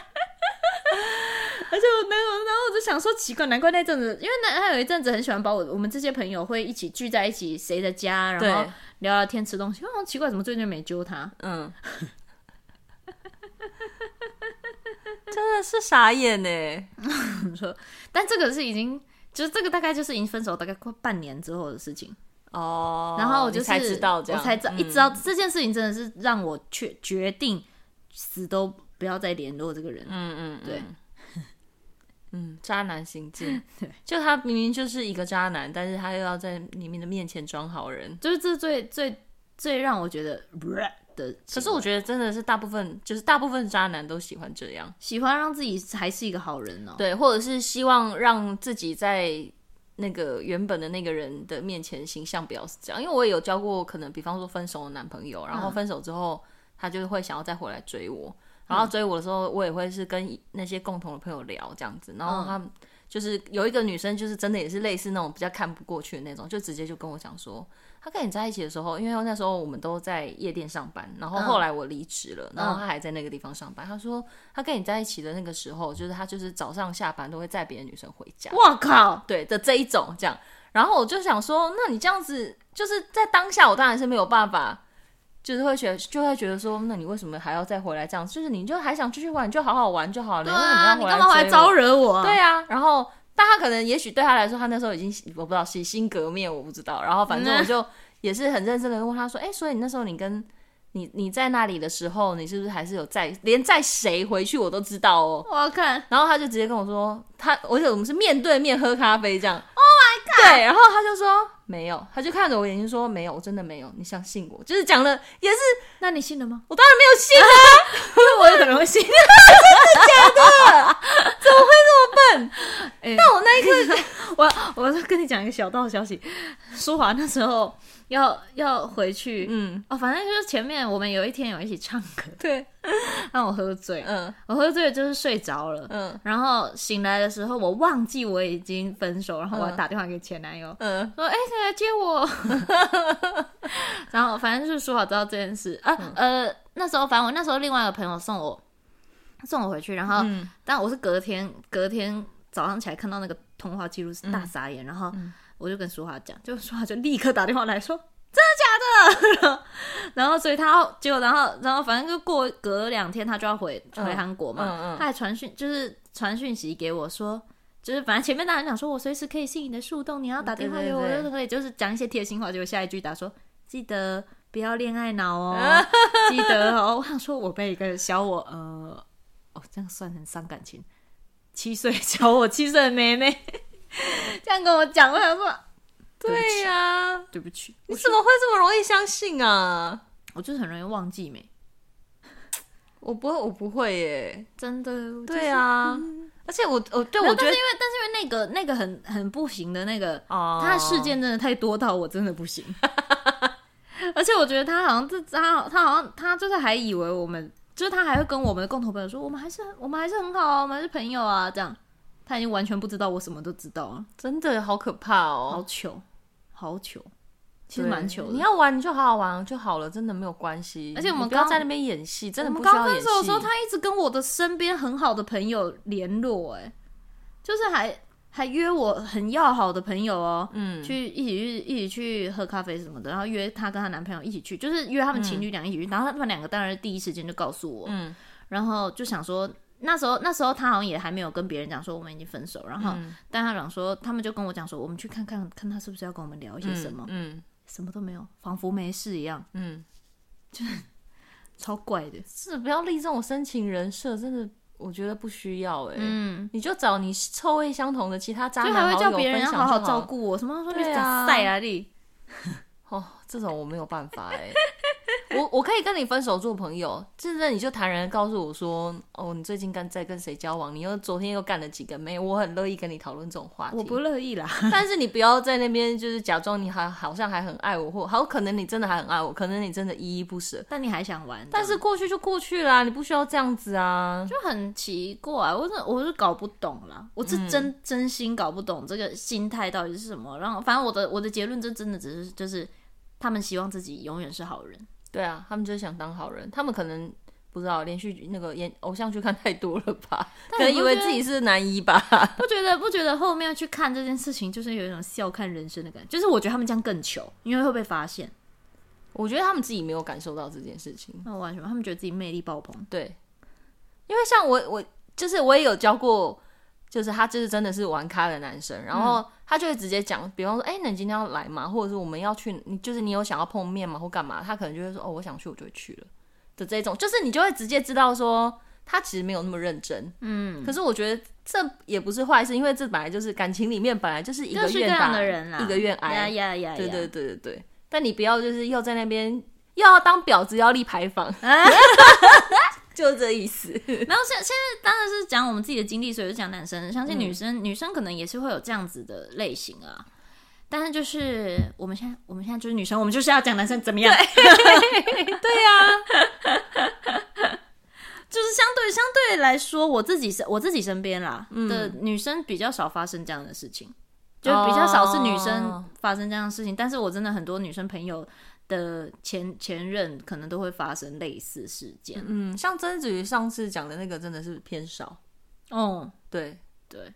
而且我没有，然后我就想说奇怪，难怪那阵子，因为那他有一阵子很喜欢把我我们这些朋友会一起聚在一起，谁的家，然后聊聊天、吃东西。哦，奇怪，怎么最近没揪他？嗯。真的是傻眼呢。说，但这个是已经，就是这个大概就是已经分手大概快半年之后的事情哦。然后我就是才知道我才知道，一知道这件事情真的是让我决决定死都不要再联络这个人。嗯嗯，对。嗯，渣男行径，对，就他明明就是一个渣男，但是他又要在你们的面前装好人，就是这最最最让我觉得的。可是我觉得真的是大部分，就是大部分渣男都喜欢这样，喜欢让自己还是一个好人哦。对，或者是希望让自己在那个原本的那个人的面前形象不要是这样。因为我也有交过，可能比方说分手的男朋友，然后分手之后，他就会想要再回来追我。然后追我的时候，我也会是跟那些共同的朋友聊这样子。然后他们就是有一个女生，就是真的也是类似那种比较看不过去的那种，就直接就跟我讲说，他跟你在一起的时候，因为那时候我们都在夜店上班，然后后来我离职了，然后他还在那个地方上班。他说他跟你在一起的那个时候，就是他就是早上下班都会载别的女生回家。我靠，对的这一种这样。然后我就想说，那你这样子就是在当下，我当然是没有办法。就是会觉得，就会觉得说，那你为什么还要再回来这样？就是你就还想继续玩，你就好好玩就好了。啊，你为什么要回来？你干嘛回来招惹我啊？对啊，然后，但他可能也许对他来说，他那时候已经我不知道洗心革面，我不知道。然后反正我就也是很认真的问他说，哎、欸，所以你那时候你跟你你在那里的时候，你是不是还是有在连载谁回去我都知道哦？我要看。然后他就直接跟我说，他而且我们是面对面喝咖啡这样。”Oh my god！对，然后他就说没有，他就看着我眼睛说没有，我真的没有，你相信我，就是讲了也是，那你信了吗？我当然没有信啊，因为我有可能会信，真的假的？怎么会这么笨？欸、但我那一刻，我我跟你讲一个小道消息，舒华那时候。要要回去，嗯，哦，反正就是前面我们有一天有一起唱歌，对，让我喝醉，嗯，我喝醉就是睡着了，嗯，然后醒来的时候我忘记我已经分手，然后我要打电话给前男友，嗯，说哎，谁来接我？然后反正就是说好知道这件事啊，呃，那时候反正我那时候另外一个朋友送我送我回去，然后但我是隔天隔天早上起来看到那个通话记录是大傻眼，然后。我就跟淑华讲，就淑华就立刻打电话来说，真的假的？然后所以他结果然后然后反正就过隔两天他就要回回韩国嘛，嗯嗯嗯、他还传讯就是传讯息给我说，就是反正前面大人讲说我随时可以信你的树洞，你要打电话给我，我都可以，就是讲一些贴心话。结果下一句打说记得不要恋爱脑哦，记得哦。我想说我被一个小我呃哦这样算很伤感情，七岁小我七岁的妹妹。这样跟我讲，我想说，对呀、啊，对不起，你怎么会这么容易相信啊？我就是很容易忘记没，我不会，我不会耶，真的，就是、对啊，嗯、而且我，我对我觉得，但是因为，但是因为那个那个很很不行的那个，哦，他的事件真的太多到我真的不行，而且我觉得他好像这他他好像他就是还以为我们，就是他还会跟我们的共同朋友说，我们还是我们还是很好啊，我们还是朋友啊，这样。他已经完全不知道我什么都知道了，真的好可怕哦！好糗，好糗，其实蛮糗的。你要玩你就好好玩就好了，真的没有关系。而且我们不要在那边演戏，真的不需要演戏。我们刚分手的时候，他一直跟我的身边很好的朋友联络，哎，就是还还约我很要好的朋友哦，嗯，去一起去一起去喝咖啡什么的，然后约她跟她男朋友一起去，就是约他们情侣俩一起去，嗯、然后他们两个当然第一时间就告诉我，嗯，然后就想说。那时候，那时候他好像也还没有跟别人讲说我们已经分手，然后，嗯、但他讲说，他们就跟我讲说，我们去看看，看他是不是要跟我们聊一些什么，嗯，嗯什么都没有，仿佛没事一样，嗯，就是超怪的，是不要立这种深情人设，真的，我觉得不需要哎，嗯，你就找你臭味相同的其他渣男好友，就还会叫别人要好好照顾我，什么说你晒啊你，哦，这种我没有办法哎。我我可以跟你分手做朋友，现在你就坦然的告诉我说，哦，你最近跟在跟谁交往？你又昨天又干了几个妹？我很乐意跟你讨论这种话题。我不乐意啦，但是你不要在那边就是假装你还好像还很爱我，或好可能你真的还很爱我，可能你真的依依不舍，但你还想玩。但是过去就过去啦，你不需要这样子啊，就很奇怪，我是我是搞不懂啦，我是真、嗯、真心搞不懂这个心态到底是什么。然后反正我的我的结论就真的只是就是他们希望自己永远是好人。对啊，他们就是想当好人。他们可能不知道连续剧那个演偶像剧看太多了吧？可能以为自己是男一吧？不觉得？不觉得后面去看这件事情，就是有一种笑看人生的感觉。就是我觉得他们这样更糗，因为会被发现。我觉得他们自己没有感受到这件事情。那完全，他们觉得自己魅力爆棚。对，因为像我，我就是我也有教过，就是他就是真的是玩咖的男生，然后他就会直接讲，比方说，哎、欸，那你今天要来吗？或者是我们要去，你就是你有想要碰面吗？或干嘛？他可能就会说，哦，我想去，我就会去了的这种，就是你就会直接知道说他其实没有那么认真，嗯。可是我觉得这也不是坏事，因为这本来就是感情里面本来就是一个愿打的人啦，一个愿挨，呀呀呀，对对对对对。但你不要就是又在那边又要当婊子，要立牌坊。啊就这意思。然后现现在当然是讲我们自己的经历，所以就讲男生。相信女生，嗯、女生可能也是会有这样子的类型啊。但是就是我们现在，我们现在就是女生，我们就是要讲男生怎么样？对，对呀。就是相对相对来说，我自己身我自己身边啦、嗯、的女生比较少发生这样的事情，就比较少是女生发生这样的事情。哦、但是我真的很多女生朋友。的前前任可能都会发生类似事件，嗯，像曾子瑜上次讲的那个真的是偏少，哦，对。对，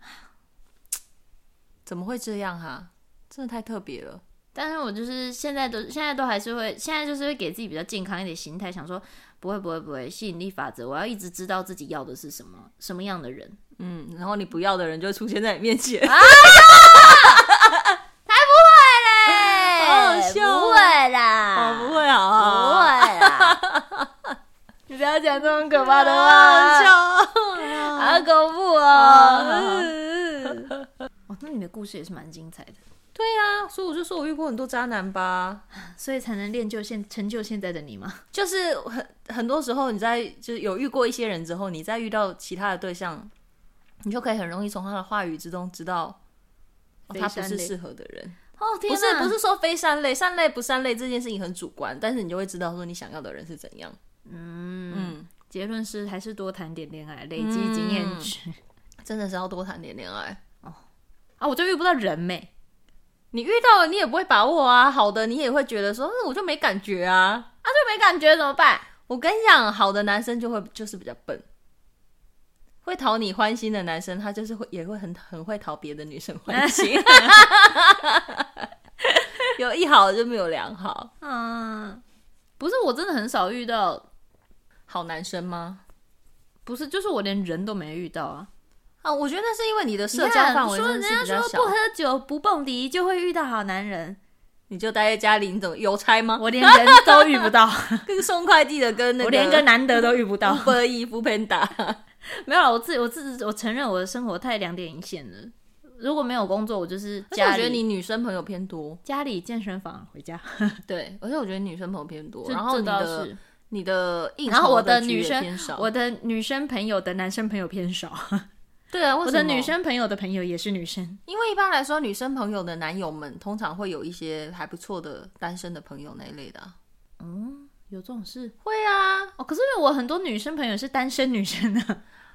怎么会这样哈、啊？真的太特别了。但是我就是现在都现在都还是会，现在就是会给自己比较健康一点心态，想说不会不会不会，吸引力法则，我要一直知道自己要的是什么什么样的人，嗯，然后你不要的人就会出现在你面前。啊不会啦，哦，不会好，好，不会啦，你不要讲这种可怕的话，好恐怖哦！哦，那你的故事也是蛮精彩的。对、啊，所以我就说我遇过很多渣男吧，所以才能练就现成就现在的你嘛？就是很很多时候你在就是有遇过一些人之后，你再遇到其他的对象，你就可以很容易从他的话语之中知道，哦、他不是适合的人。哦，天，不是不是说非善类，善类不善类这件事情很主观，但是你就会知道说你想要的人是怎样。嗯嗯，结论是还是多谈点恋爱，累积经验值，嗯，真的是要多谈点恋爱哦。啊，我就遇不到人没，你遇到了你也不会把握啊。好的，你也会觉得说，那我就没感觉啊，啊就没感觉怎么办？我跟你讲，好的男生就会就是比较笨。会讨你欢心的男生，他就是会也会很很会讨别的女生欢心。有一好就没有两好。嗯，不是，我真的很少遇到好男生吗？不是，就是我连人都没遇到啊。啊，我觉得那是因为你的社交范围是比较小。人家说不喝酒不蹦迪就会遇到好男人，你就待在家里，你怎么邮差吗？我连人都遇不到，跟送快递的跟那个，我连个男的都遇不到。不衣服偏打。没有，我自己，我自己，我承认我的生活太两点一线了。如果没有工作，我就是家里。我觉得你女生朋友偏多，家里健身房回家。对，而且我觉得女生朋友偏多。然后你的你的，然后我的女生，我的女生朋友的男生朋友偏少。对啊，我的女生朋友的朋友也是女生。因为一般来说，女生朋友的男友们通常会有一些还不错的单身的朋友那一类的。嗯。有这种事？会啊，哦，可是因为我很多女生朋友是单身女生呢。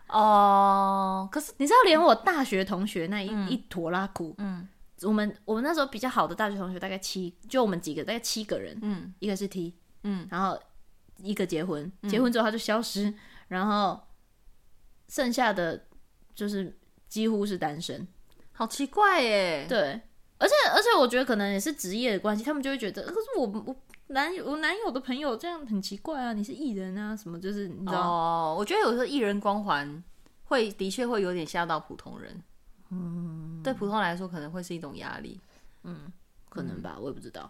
哦，可是你知道，连我大学同学那一、嗯、一坨拉苦，嗯，我们我们那时候比较好的大学同学大概七，就我们几个大概七个人，嗯，一个是 T，嗯，然后一个结婚，结婚之后他就消失，嗯、然后剩下的就是几乎是单身，好奇怪耶。对，而且而且我觉得可能也是职业的关系，他们就会觉得，可是我我。男友，我男友的朋友这样很奇怪啊！你是艺人啊，什么就是你知道？哦，我觉得有时候艺人光环会的确会有点吓到普通人，嗯，对普通人来说可能会是一种压力，嗯，可能吧，嗯、我也不知道，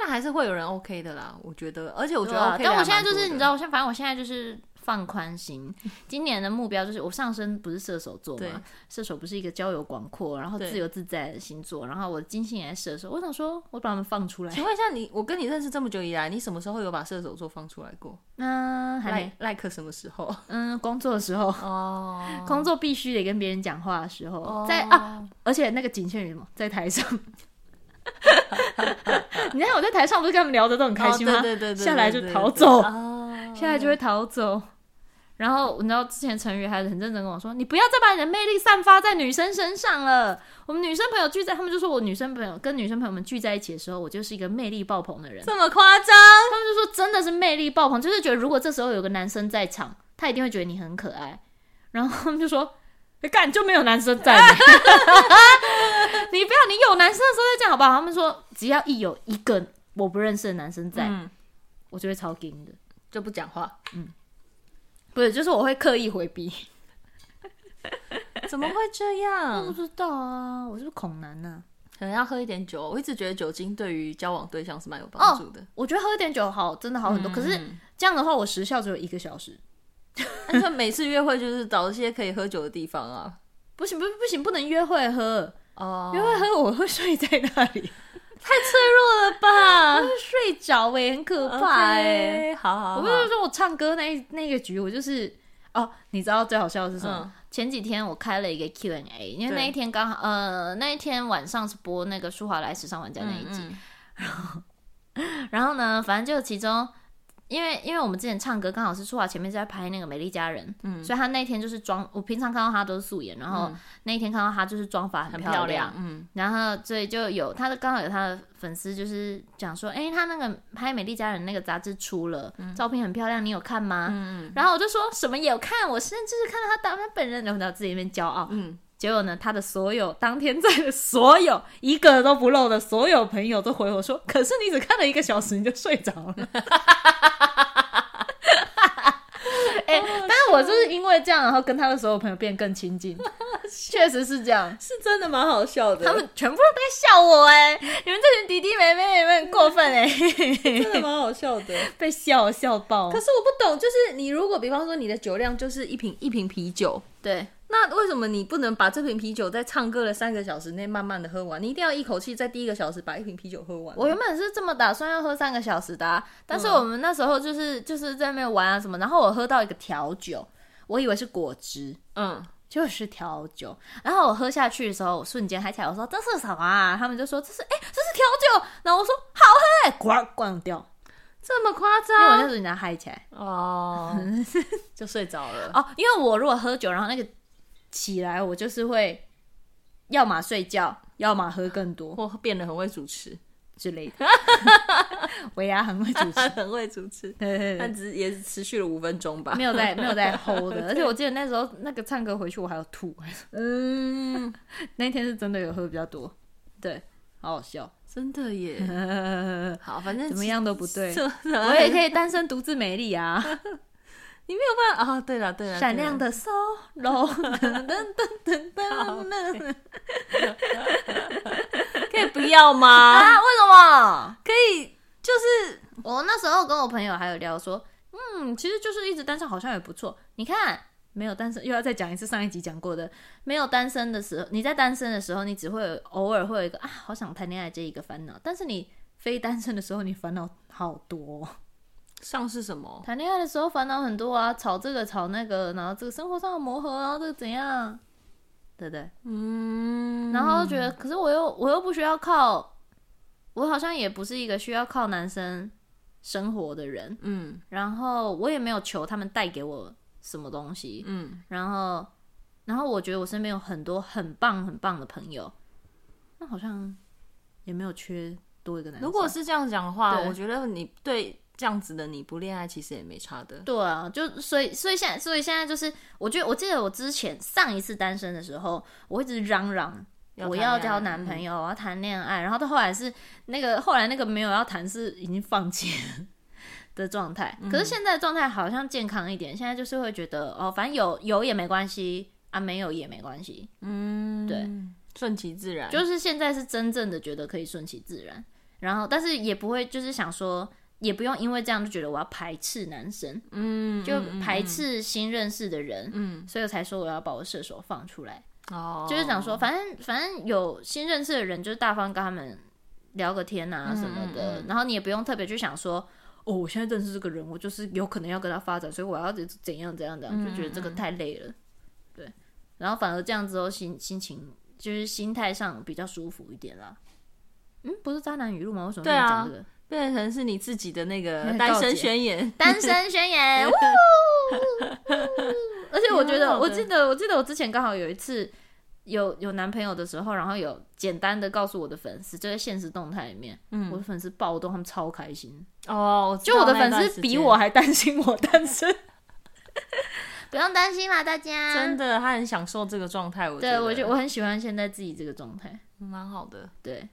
但还是会有人 OK 的啦，我觉得，而且我觉得 OK 的，但我现在就是你知道，我现在反正我现在就是。放宽心，今年的目标就是我上升不是射手座嘛？射手不是一个交友广阔，然后自由自在的星座，然后我金星也在射手，我想说，我把他们放出来。请问一下你，我跟你认识这么久以来，你什么时候有把射手座放出来过？嗯，还没。Like 什么时候？嗯，工作的时候。哦。工作必须得跟别人讲话的时候，在啊，而且那个仅限于什么，在台上。你看我在台上不是跟他们聊的都很开心吗？对对对。下来就逃走。下来就会逃走，然后你知道之前陈宇还是很认真跟我说：“你不要再把你的魅力散发在女生身上了。”我们女生朋友聚在，他们就说我女生朋友跟女生朋友们聚在一起的时候，我就是一个魅力爆棚的人。这么夸张？他们就说真的是魅力爆棚，就是觉得如果这时候有个男生在场，他一定会觉得你很可爱。然后他们就说：“干就没有男生在，你不要，你有男生的时候再这样好不好？”他们说只要一有一个我不认识的男生在，嗯、我就会超惊的。就不讲话，嗯，不是，就是我会刻意回避。怎么会这样？我不知道啊，我是不是恐男呢、啊？可能要喝一点酒。我一直觉得酒精对于交往对象是蛮有帮助的、哦。我觉得喝一点酒好，真的好很多。嗯、可是这样的话，我时效只有一个小时。那每次约会就是找一些可以喝酒的地方啊。不行，不不行，不能约会喝。哦，我会睡在那里，太脆弱了吧？会睡着哎，很可怕哎。Okay, 好好好，我不是说我唱歌那那个局，我就是哦，你知道最好笑的是什么？嗯、前几天我开了一个 Q&A，因为那一天刚好呃那一天晚上是播那个舒华来时尚玩家那一集，嗯嗯 然后然后呢，反正就其中。因为因为我们之前唱歌刚好是舒华前面在拍那个美丽佳人，嗯，所以他那天就是妆，我平常看到他都是素颜，然后那一天看到他就是妆发很漂亮，嗯，然后所以就有他的刚好有他的粉丝就是讲说，哎，他那个拍美丽佳人那个杂志出了，嗯、照片很漂亮，你有看吗？嗯，然后我就说什么有看，我甚至是看到他当他本人，然后到自己那边骄傲，嗯。结果呢，他的所有当天在的所有一个都不漏的所有朋友都回我说：“可是你只看了一个小时，你就睡着了。”哎，但是我就是因为这样，然后跟他的所有朋友变更亲近，确实是这样，是真的蛮好笑的。他们全部都在笑我哎，你们这群弟弟妹妹有没有很过分哎？真的蛮好笑的，被笑笑爆。可是我不懂，就是你如果比方说你的酒量就是一瓶一瓶啤酒，对。那为什么你不能把这瓶啤酒在唱歌的三个小时内慢慢的喝完？你一定要一口气在第一个小时把一瓶啤酒喝完。我原本是这么打算要喝三个小时的啊，但是我们那时候就是就是在那边玩啊什么，然后我喝到一个调酒，我以为是果汁，嗯，就是调酒。然后我喝下去的时候，我瞬间嗨起来，我说这是什么啊？他们就说这是哎、欸、这是调酒，然后我说好喝哎、欸，关关掉，这么夸张？因为我那时候人家嗨起来哦，就睡着了 哦，因为我如果喝酒，然后那个。起来，我就是会，要么睡觉，要么喝更多，或变得很会主持之类的。维亚很会主持，很会主持，但只也是持续了五分钟吧，没有在 没有在 hold 的。而且我记得那时候那个唱歌回去，我还要吐。嗯，那天是真的有喝比较多，对，好好笑，真的耶。好，反正怎么样都不对，我也可以单身独自美丽啊。你没有办法啊，对了对了，闪亮的 solo，噔噔噔噔噔，可以不要吗？啊？为什么？可以，就是我那时候跟我朋友还有聊说，嗯，其实就是一直单身好像也不错。你看，没有单身，又要再讲一次上一集讲过的，没有单身的时候，你在单身的时候，你只会偶尔会有一个啊，好想谈恋爱这一个烦恼，但是你非单身的时候，你烦恼好多。像是什么？谈恋爱的时候烦恼很多啊，吵这个吵那个，然后这个生活上的磨合，然后这个怎样，对不对？嗯。然后觉得，可是我又我又不需要靠，我好像也不是一个需要靠男生生活的人，嗯。然后我也没有求他们带给我什么东西，嗯。然后，然后我觉得我身边有很多很棒很棒的朋友，那好像也没有缺多一个男生。如果是这样讲的话，我觉得你对。这样子的你不恋爱其实也没差的。对啊，就所以所以现在所以现在就是，我觉得我记得我之前上一次单身的时候，我一直嚷嚷我要交男朋友，我要谈恋爱，然后到后来是那个后来那个没有要谈是已经放弃的状态。可是现在状态好像健康一点，现在就是会觉得哦，反正有有也没关系啊，没有也没关系。嗯，对，顺其自然。就是现在是真正的觉得可以顺其自然，然后但是也不会就是想说。也不用因为这样就觉得我要排斥男生，嗯，就排斥新认识的人，嗯，所以我才说我要把我射手放出来，哦，就是想说，反正反正有新认识的人，就是大方跟他们聊个天啊什么的，然后你也不用特别去想说，哦，我现在认识这个人，我就是有可能要跟他发展，所以我要怎样怎样怎样，就觉得这个太累了，对，然后反而这样之后心心情就是心态上比较舒服一点啦。嗯，不是渣男语录吗？为什么要讲这个？变成是你自己的那个 单身宣言，单身宣言。而且我觉得，我记得，我记得我之前刚好有一次有有男朋友的时候，然后有简单的告诉我的粉丝，就在现实动态里面，嗯，我的粉丝暴动，他们超开心哦。就我的粉丝比我还担心我单身，不用担心啦，大家。真的，他很享受这个状态。我觉得，对我觉得我很喜欢现在自己这个状态，蛮好的。对。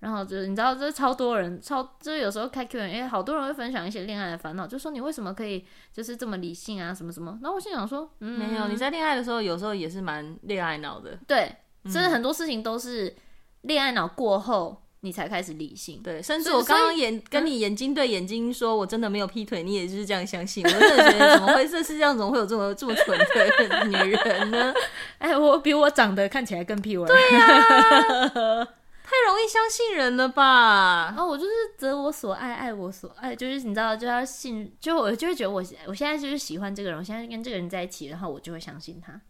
然后就是你知道，这超多人，超就是有时候开 Q&A，好多人会分享一些恋爱的烦恼，就说你为什么可以就是这么理性啊，什么什么。然后我心想说，嗯，没有，你在恋爱的时候有时候也是蛮恋爱脑的。对，真的很多事情都是恋爱脑过后你才开始理性。对，甚至我刚刚眼跟你眼睛对眼睛说我真的没有劈腿，你也就是这样相信。我真的觉得怎么会这世界上怎么会有这么这么蠢的女人呢？哎，我比我长得看起来更屁味。对呀。太容易相信人了吧？哦，我就是择我所爱，爱我所爱，就是你知道，就要信，就我就会觉得我我现在就是喜欢这个人，我现在跟这个人在一起，然后我就会相信他。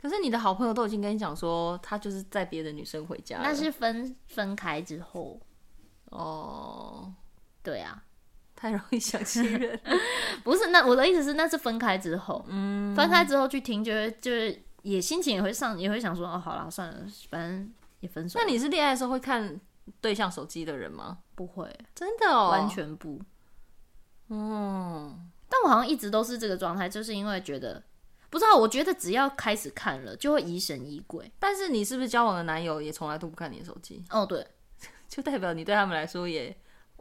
可是你的好朋友都已经跟你讲说，他就是在别的女生回家，那是分分开之后。哦，对啊，太容易相信人。不是，那我的意思是，那是分开之后，嗯，分开之后去听，就是就是也心情也会上，也会想说，哦，好了，算了，反正。也分手。那你是恋爱的时候会看对象手机的人吗？不会，真的哦，完全不。嗯，但我好像一直都是这个状态，就是因为觉得不知道，我觉得只要开始看了，就会疑神疑鬼。但是你是不是交往的男友也从来都不看你的手机？哦，对，就代表你对他们来说也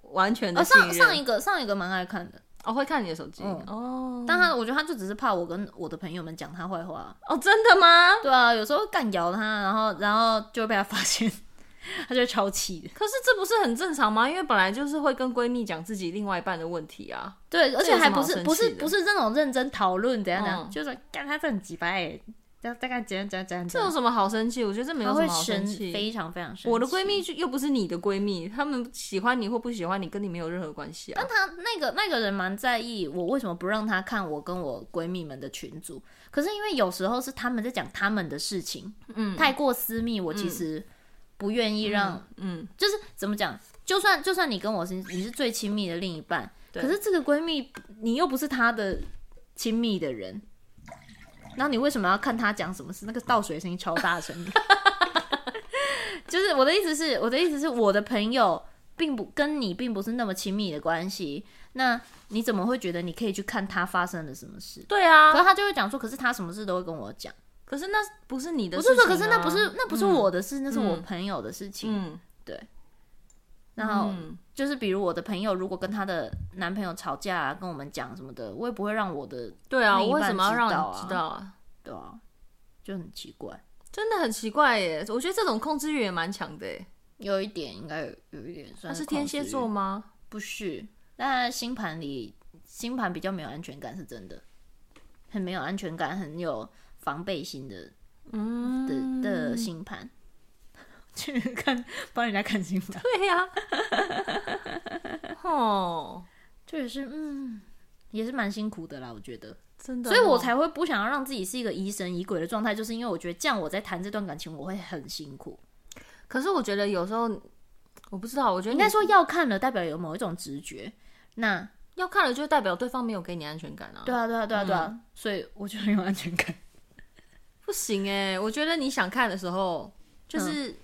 完全的。哦，上上一个上一个蛮爱看的。哦，会看你的手机、嗯、哦，但他我觉得他就只是怕我跟我的朋友们讲他坏话哦，真的吗？对啊，有时候干咬他，然后然后就会被他发现，他就会超气的。可是这不是很正常吗？因为本来就是会跟闺蜜讲自己另外一半的问题啊。对，而且还不是不是不是这种认真讨论，怎样怎样，嗯、就是干他这很鸡巴哎。大概怎样怎样怎样？这有什么好生气？我觉得这没有什么好生气，非常非常生气。我的闺蜜就又不是你的闺蜜，她们喜欢你或不喜欢你，跟你没有任何关系啊。但她那个那个人蛮在意我为什么不让她看我跟我闺蜜们的群组。可是因为有时候是他们在讲他们的事情，嗯，太过私密，我其实不愿意让，嗯，嗯，就是怎么讲？就算就算你跟我是你是最亲密的另一半，可是这个闺蜜你又不是她的亲密的人。那你为什么要看他讲什么事？那个倒水声音超大声的，就是我的意思是，我的意思是，我的朋友并不跟你并不是那么亲密的关系。那你怎么会觉得你可以去看他发生了什么事？对啊，可是他就会讲说，可是他什么事都会跟我讲。可是那不是你的事情啊，不是说，可是那不是那不是我的事，嗯，那是我朋友的事情。嗯，对。然后就是，比如我的朋友如果跟她的男朋友吵架啊，跟我们讲什么的，我也不会让我的对啊，我为什么要让你知道啊？对啊，就很奇怪，真的很奇怪耶！我觉得这种控制欲也蛮强的，有一点应该有有一点算是。他是天蝎座吗？不是，那星盘里星盘比较没有安全感，是真的，很没有安全感，很有防备心的，嗯的的星盘。去看帮人家看星盘，对呀、啊，哦，这也是嗯，也是蛮辛苦的啦，我觉得真的、哦，所以我才会不想要让自己是一个疑神疑鬼的状态，就是因为我觉得这样我在谈这段感情我会很辛苦。可是我觉得有时候我不知道，我觉得应该说要看了，代表有某一种直觉，那要看了就代表对方没有给你安全感啊。对啊，对啊，对啊，对啊，嗯、所以我就很有安全感。不行哎，我觉得你想看的时候就是。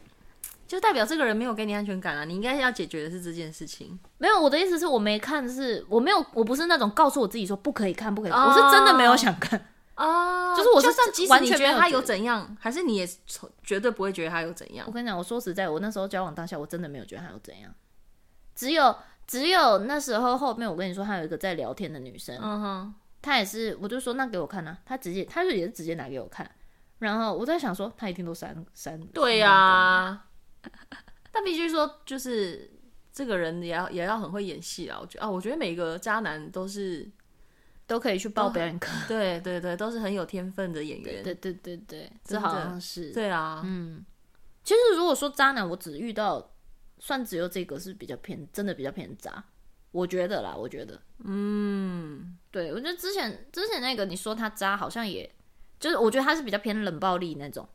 嗯就代表这个人没有给你安全感啊！你应该要解决的是这件事情。没有，我的意思是我没看是，是我没有，我不是那种告诉我自己说不可以看，不可以看。Oh, 我是真的没有想看啊，oh, 就是我是就算即使你觉得他有怎样，还是你也绝对不会觉得他有怎样。我跟你讲，我说实在，我那时候交往当下，我真的没有觉得他有怎样。只有只有那时候后面，我跟你说，他有一个在聊天的女生，嗯哼，他也是，我就说那给我看啊，他直接，他就也是直接拿给我看。然后我在想说，他一定都删删。对呀、啊。但必须说，就是这个人也要也要很会演戏啊！我觉得啊，我觉得每个渣男都是都可以去报表演课，对 对对，都是很有天分的演员。对对对对，这好像是对啊。嗯，其实如果说渣男，我只遇到算只有这个是比较偏，真的比较偏渣，我觉得啦，我觉得，嗯，对，我觉得之前之前那个你说他渣，好像也就是我觉得他是比较偏冷暴力那种。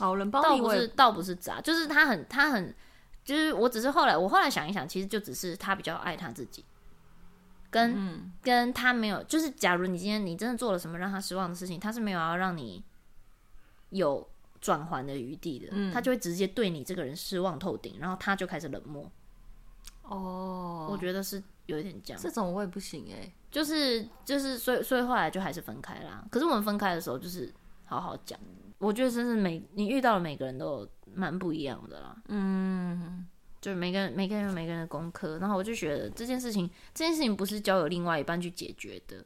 哦，冷暴力倒不是，倒不是渣，就是他很，他很，就是我只是后来，我后来想一想，其实就只是他比较爱他自己，跟、嗯、跟他没有，就是假如你今天你真的做了什么让他失望的事情，他是没有要让你有转圜的余地的，嗯、他就会直接对你这个人失望透顶，然后他就开始冷漠。哦，我觉得是有一点这样，这种我也不行哎、欸，就是就是，所以所以后来就还是分开啦。可是我们分开的时候，就是好好讲。我觉得真是每你遇到的每个人都蛮不一样的啦。嗯，就是每个人每个人有每个人的功课，然后我就觉得这件事情，这件事情不是交由另外一半去解决的，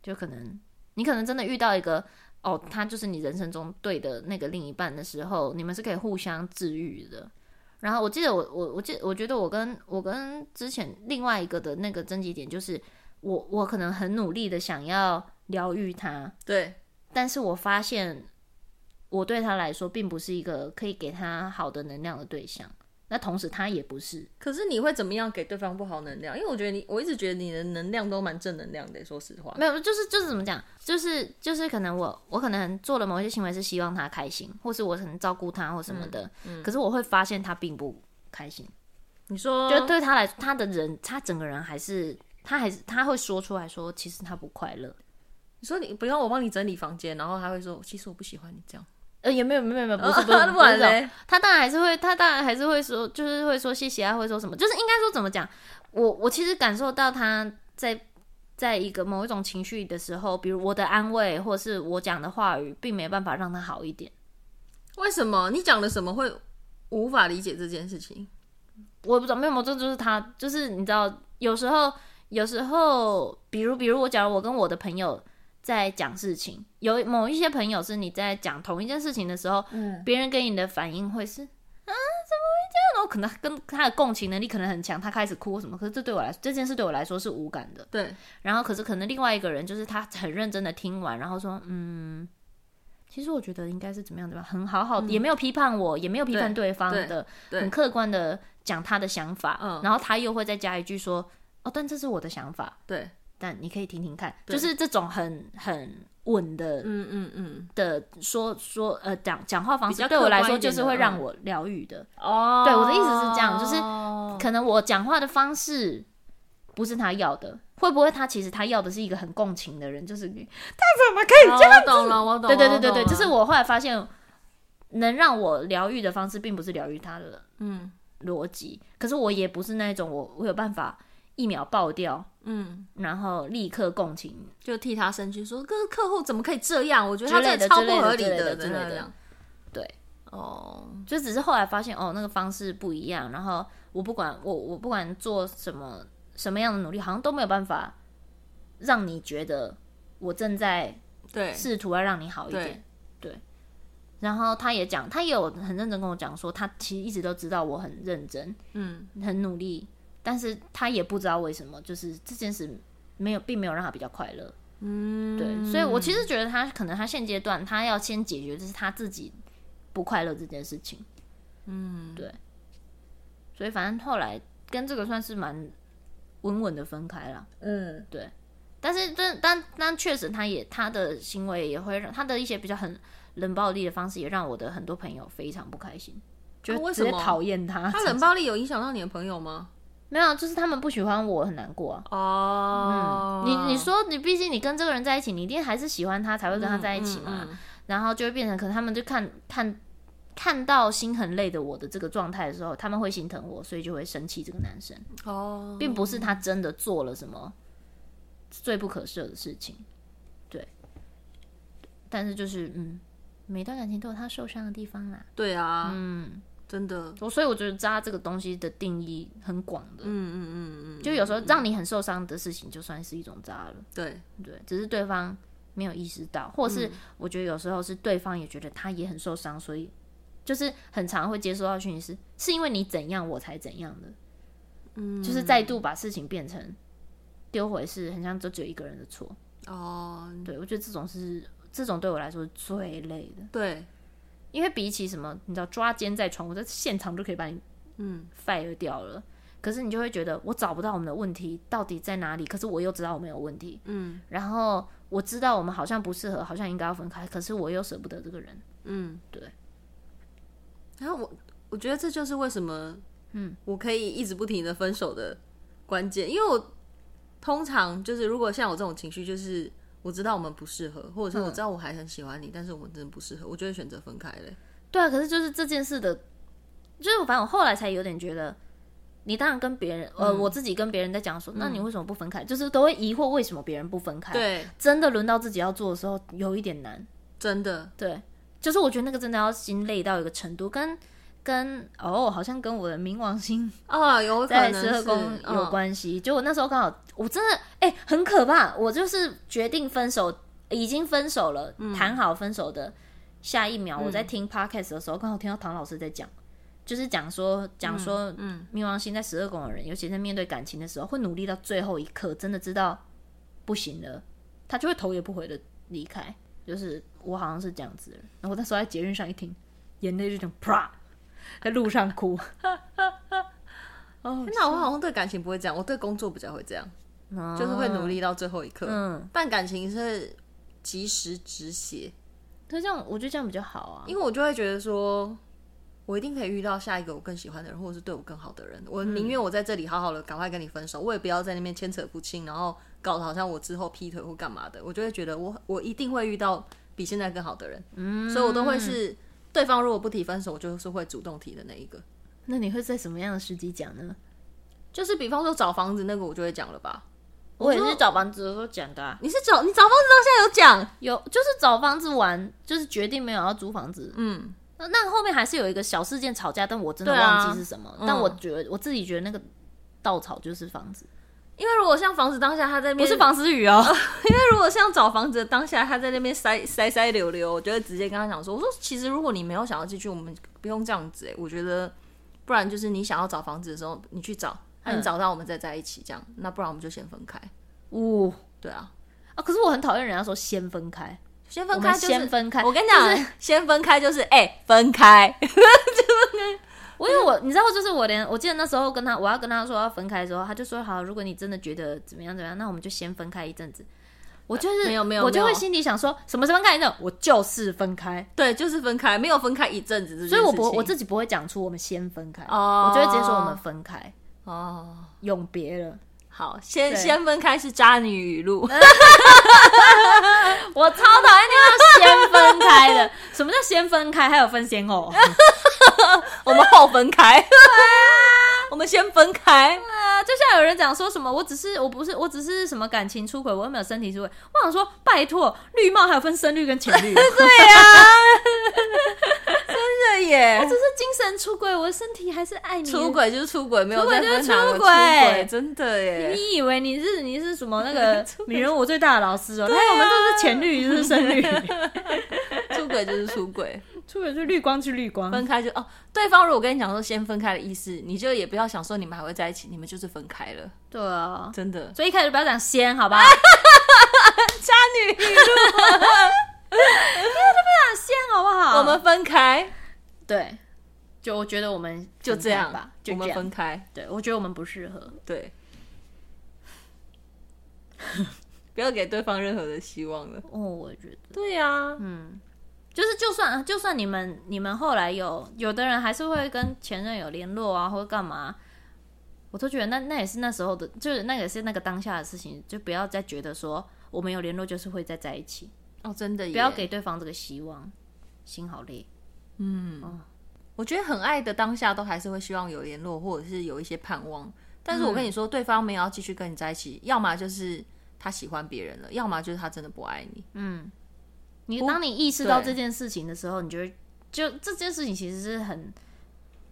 就可能你可能真的遇到一个哦，他就是你人生中对的那个另一半的时候，你们是可以互相治愈的。然后我记得我我我记得我觉得我跟我跟之前另外一个的那个症结点就是我我可能很努力的想要疗愈他，对，但是我发现我对他来说并不是一个可以给他好的能量的对象。那同时他也不是，可是你会怎么样给对方不好能量？因为我觉得你，我一直觉得你的能量都蛮正能量的。说实话，没有，就是就是怎么讲，就是就是可能我我可能做了某些行为是希望他开心，或是我可能照顾他或什么的，嗯嗯、可是我会发现他并不开心。你说，就对他来说，他的人，他整个人还是他还是他会说出来说，其实他不快乐。你说你不要我帮你整理房间，然后他会说，其实我不喜欢你这样。呃，也没有，没有，没有，不是，不是，不是。他当然还是会，他当然还是会说，就是会说谢谢啊，会说什么，就是应该说怎么讲。我我其实感受到他在在一个某一种情绪的时候，比如我的安慰，或是我讲的话语，并没办法让他好一点。为什么？你讲的什么会无法理解这件事情？我也不知道，没有，这就是他，就是你知道，有时候，有时候，比如，比如我假如我跟我的朋友。在讲事情，有某一些朋友是你在讲同一件事情的时候，嗯，别人给你的反应会是啊，怎么会这样？然后可能跟他的共情能力可能很强，他开始哭什么，可是这对我来说，这件事对我来说是无感的，对。然后可是可能另外一个人就是他很认真的听完，然后说，嗯，其实我觉得应该是怎么样对吧？很好好，嗯、也没有批判我，也没有批判对方的，很客观的讲他的想法，嗯，然后他又会再加一句说，哦，但这是我的想法，对。但你可以听听看，就是这种很很稳的，嗯嗯嗯的说说呃讲讲话方式，对我来说就是会让我疗愈的。哦，对，我的意思是这样，就是可能我讲话的方式不是他要的，会不会他其实他要的是一个很共情的人？就是他怎么可以这样子？我懂了，我懂了。对对对对对，就是我后来发现，能让我疗愈的方式，并不是疗愈他的嗯逻辑，可是我也不是那种我我有办法。一秒爆掉，嗯，然后立刻共情，就替他生气，说：“可是客户怎么可以这样？我觉得他这超不合理的，之类的。”对，哦，就只是后来发现，哦，那个方式不一样。然后我不管我我不管做什么什么样的努力，好像都没有办法让你觉得我正在对试图要让你好一点。对，对，然后他也讲，他也有很认真跟我讲说，他其实一直都知道我很认真，嗯，很努力。但是他也不知道为什么，就是这件事没有，并没有让他比较快乐。嗯，对，所以我其实觉得他可能他现阶段他要先解决就是他自己不快乐这件事情。嗯，对。所以反正后来跟这个算是蛮稳稳的分开了。嗯，对。但是但但但确实他也他的行为也会让他的一些比较很冷暴力的方式也让我的很多朋友非常不开心，就直接讨厌他。他冷暴力有影响到你的朋友吗？没有，就是他们不喜欢我，很难过啊。哦，嗯，你你说你毕竟你跟这个人在一起，你一定还是喜欢他才会跟他在一起嘛。嗯嗯嗯，然后就会变成，可能他们就看看看到心很累的我的这个状态的时候，他们会心疼我，所以就会生气这个男生。哦，并不是他真的做了什么罪不可赦的事情，对。但是就是嗯，每段感情都有他受伤的地方啦。对啊，嗯。真的，所以我觉得渣这个东西的定义很广的，嗯嗯嗯嗯，就有时候让你很受伤的事情，就算是一种渣了。对对，只是对方没有意识到，或是我觉得有时候是对方也觉得他也很受伤，所以就是很常会接收到讯息是，是因为你怎样我才怎样的，嗯，就是再度把事情变成丢回，是很像就只有一个人的错。哦，对，我觉得这种是这种对我来说是最累的。对。因为比起什么，你知道抓奸在床，我在现场就可以把你嗯 fire 掉了。可是你就会觉得我找不到我们的问题到底在哪里，可是我又知道我们有问题，嗯。然后我知道我们好像不适合，好像应该要分开，可是我又舍不得这个人，嗯，对。然后我我觉得这就是为什么，嗯，我可以一直不停的分手的关键，因为我通常就是如果像我这种情绪就是。我知道我们不适合，或者是我知道我还很喜欢你，嗯、但是我们真的不适合，我就会选择分开嘞。对啊，可是就是这件事的，就是反正我后来才有点觉得，你当然跟别人，呃，嗯、我自己跟别人在讲说，那你为什么不分开？嗯、就是都会疑惑为什么别人不分开。对，真的轮到自己要做的时候，有一点难。真的，对，就是我觉得那个真的要心累到一个程度，跟跟哦，好像跟我的冥王星啊 有在十二宫有关系。就我那时候刚好，我真的哎、欸、很可怕，我就是决定分手，已经分手了，谈、嗯、好分手的下一秒，我在听 podcast 的时候，刚、嗯、好听到唐老师在讲，就是讲说讲说，嗯，冥王星在十二宫的人，尤其在面对感情的时候，会努力到最后一刻，真的知道不行了，他就会头也不回的离开。就是我好像是这样子的，然后我那时候在捷运上一听，眼泪就这样啪。在路上哭，哦，那我好像对感情不会这样，我对工作比较会这样，哦、就是会努力到最后一刻。嗯，但感情是及时止血，可是这样我觉得这样比较好啊，因为我就会觉得说，我一定可以遇到下一个我更喜欢的人，或者是对我更好的人。我宁愿我在这里好好的赶快跟你分手，我也不要在那边牵扯不清，然后搞得好像我之后劈腿或干嘛的。我就会觉得我我一定会遇到比现在更好的人，嗯，所以我都会是。对方如果不提分手，我就是会主动提的那一个。那你会在什么样的时机讲呢？就是比方说找房子那个，我就会讲了吧。我也是找房子的时候讲的啊。你是找你找房子到现在有讲？有，就是找房子玩，就是决定没有要租房子。嗯，那那后面还是有一个小事件吵架，但我真的忘记是什么。啊、但我觉得、嗯、我自己觉得那个稻草就是房子。因为如果像房子当下他在那边，不是房思雨哦。因为如果像找房子当下他在那边塞塞塞溜溜，我就会直接跟他讲说：“我说其实如果你没有想要继续，我们不用这样子。哎，我觉得不然就是你想要找房子的时候，你去找，那、你找到我们再在一起这样。那不然我们就先分开。哦，对啊，啊，可是我很讨厌人家说先分开，先分开、就是、先分开。我跟你讲，就是、先分开就是哎、欸、分开。就分开我因为我你知道，就是我连我记得那时候跟他，我要跟他说要分开的时候，他就说好，如果你真的觉得怎么样怎么样，那我们就先分开一阵子。我就是、呃、没有没有，我就会心里想说什么是分开呢？我就是分开，对，就是分开，没有分开一阵子。所以我不我自己不会讲出我们先分开，哦、我就会直接说我们分开哦，永别了。好，先先分开是渣女语录。我超讨厌那个先分开的。什么叫先分开？还有分先后？我们后分开。对啊，我们先分开。啊，就像有人讲说什么，我只是我不是我只是什么感情出轨，我又没有身体出轨。我想说，拜托，绿帽还有分深绿跟浅绿。对呀、啊。真的耶！我只是精神出轨，我的身体还是爱你。出轨就是出轨，没有出轨就是出轨，真的耶！你以为你是你是什么那个 女人我最大的老师哦、喔？那、啊、我们都是浅绿，就是深绿。出轨就是出轨，出门就绿光去绿光，分开就哦。对方如果跟你讲说先分开的意思，你就也不要想说你们还会在一起，你们就是分开了。对啊，真的。所以一开始不要讲先，好吧？渣女语录，因为都不讲先，好不好？我们分开。对，就我觉得我们就这样吧，就我们分开。对，我觉得我们不适合。对，不要给对方任何的希望了。哦，我觉得。对呀、啊，嗯，就是就算就算你们你们后来有有的人还是会跟前任有联络啊，或者干嘛，我都觉得那那也是那时候的，就是那个也是那个当下的事情，就不要再觉得说我们有联络就是会再在一起。哦，真的，不要给对方这个希望，心好累。嗯，我觉得很爱的当下都还是会希望有联络，或者是有一些盼望。但是我跟你说，对方没有要继续跟你在一起，嗯、要么就是他喜欢别人了，要么就是他真的不爱你。嗯，你当你意识到这件事情的时候，你觉得就这件事情其实是很，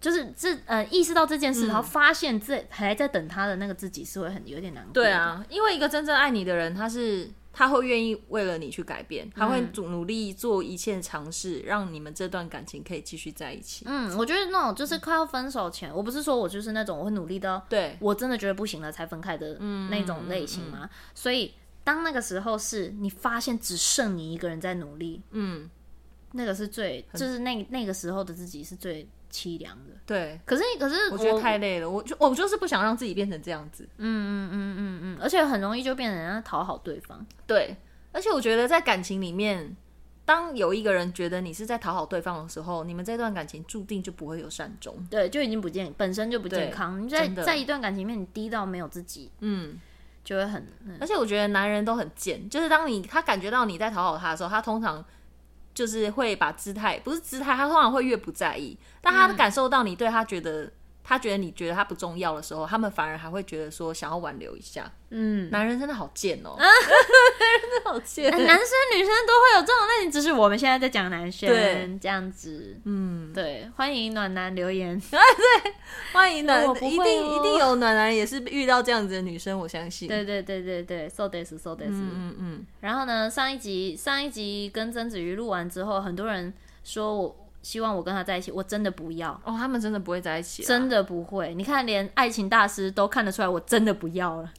就是这呃意识到这件事，嗯、然后发现这还在等他的那个自己是会很有点难过。对啊，因为一个真正爱你的人，他是。他会愿意为了你去改变，他会努力做一切尝试，让你们这段感情可以继续在一起。嗯，我觉得那种就是快要分手前，我不是说我就是那种我会努力到对我真的觉得不行了才分开的那种类型嘛。所以当那个时候是你发现只剩你一个人在努力，嗯，那个是最就是那那个时候的自己是最。凄凉的，对。可是，可是我，我觉得太累了。我就我就是不想让自己变成这样子。嗯嗯嗯嗯嗯，而且很容易就变成人家讨好对方。对，而且我觉得在感情里面，当有一个人觉得你是在讨好对方的时候，你们这段感情注定就不会有善终。对，就已经不健，本身就不健康。你在在一段感情里面，你低到没有自己，嗯，就会很。嗯、而且我觉得男人都很贱，就是当你他感觉到你在讨好他的时候，他通常。就是会把姿态，不是姿态，他通常会越不在意。但他感受到你对他觉得他觉得你觉得他不重要的时候，他们反而还会觉得说想要挽留一下。嗯，男人真的好贱哦，男人真的好贱。男生女生都会有这种类型，只是我们现在在讲男生，对，这样子。嗯，对，欢迎暖男留言。对，欢迎暖，一定一定有暖男也是遇到这样子的女生，我相信。对对对对对，so this so this。嗯嗯。然后呢，上一集上一集跟曾子瑜录完之后，很多人说我。希望我跟他在一起，我真的不要哦，他们真的不会在一起，真的不会。你看，连爱情大师都看得出来，我真的不要了。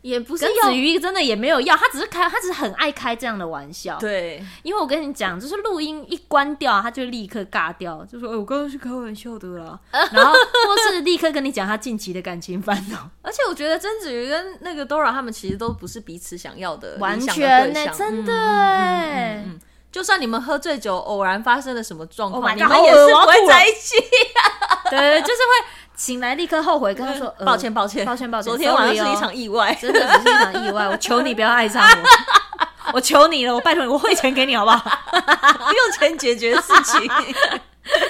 也不是曾子瑜真的也没有要，他只是开，他只是很爱开这样的玩笑。对，因为我跟你讲，就是录音一关掉，他就立刻尬掉，就说：“哎、欸，我刚刚是开玩笑的啦。”然后或是立刻跟你讲他近期的感情烦恼。而且我觉得曾子瑜跟那个 Dora 他们其实都不是彼此想要的，完全呢、欸，真的哎、欸。嗯嗯嗯嗯就算你们喝醉酒，偶然发生了什么状况，oh、你们也是不会在一起、啊。对，就是会醒来立刻后悔，跟他说：“抱歉，抱歉，抱歉，抱歉，昨天晚上是一场意外，真的只是一场意外。我求你不要爱上我，我求你了，我拜托你，我汇钱给你好不好？用钱解决事情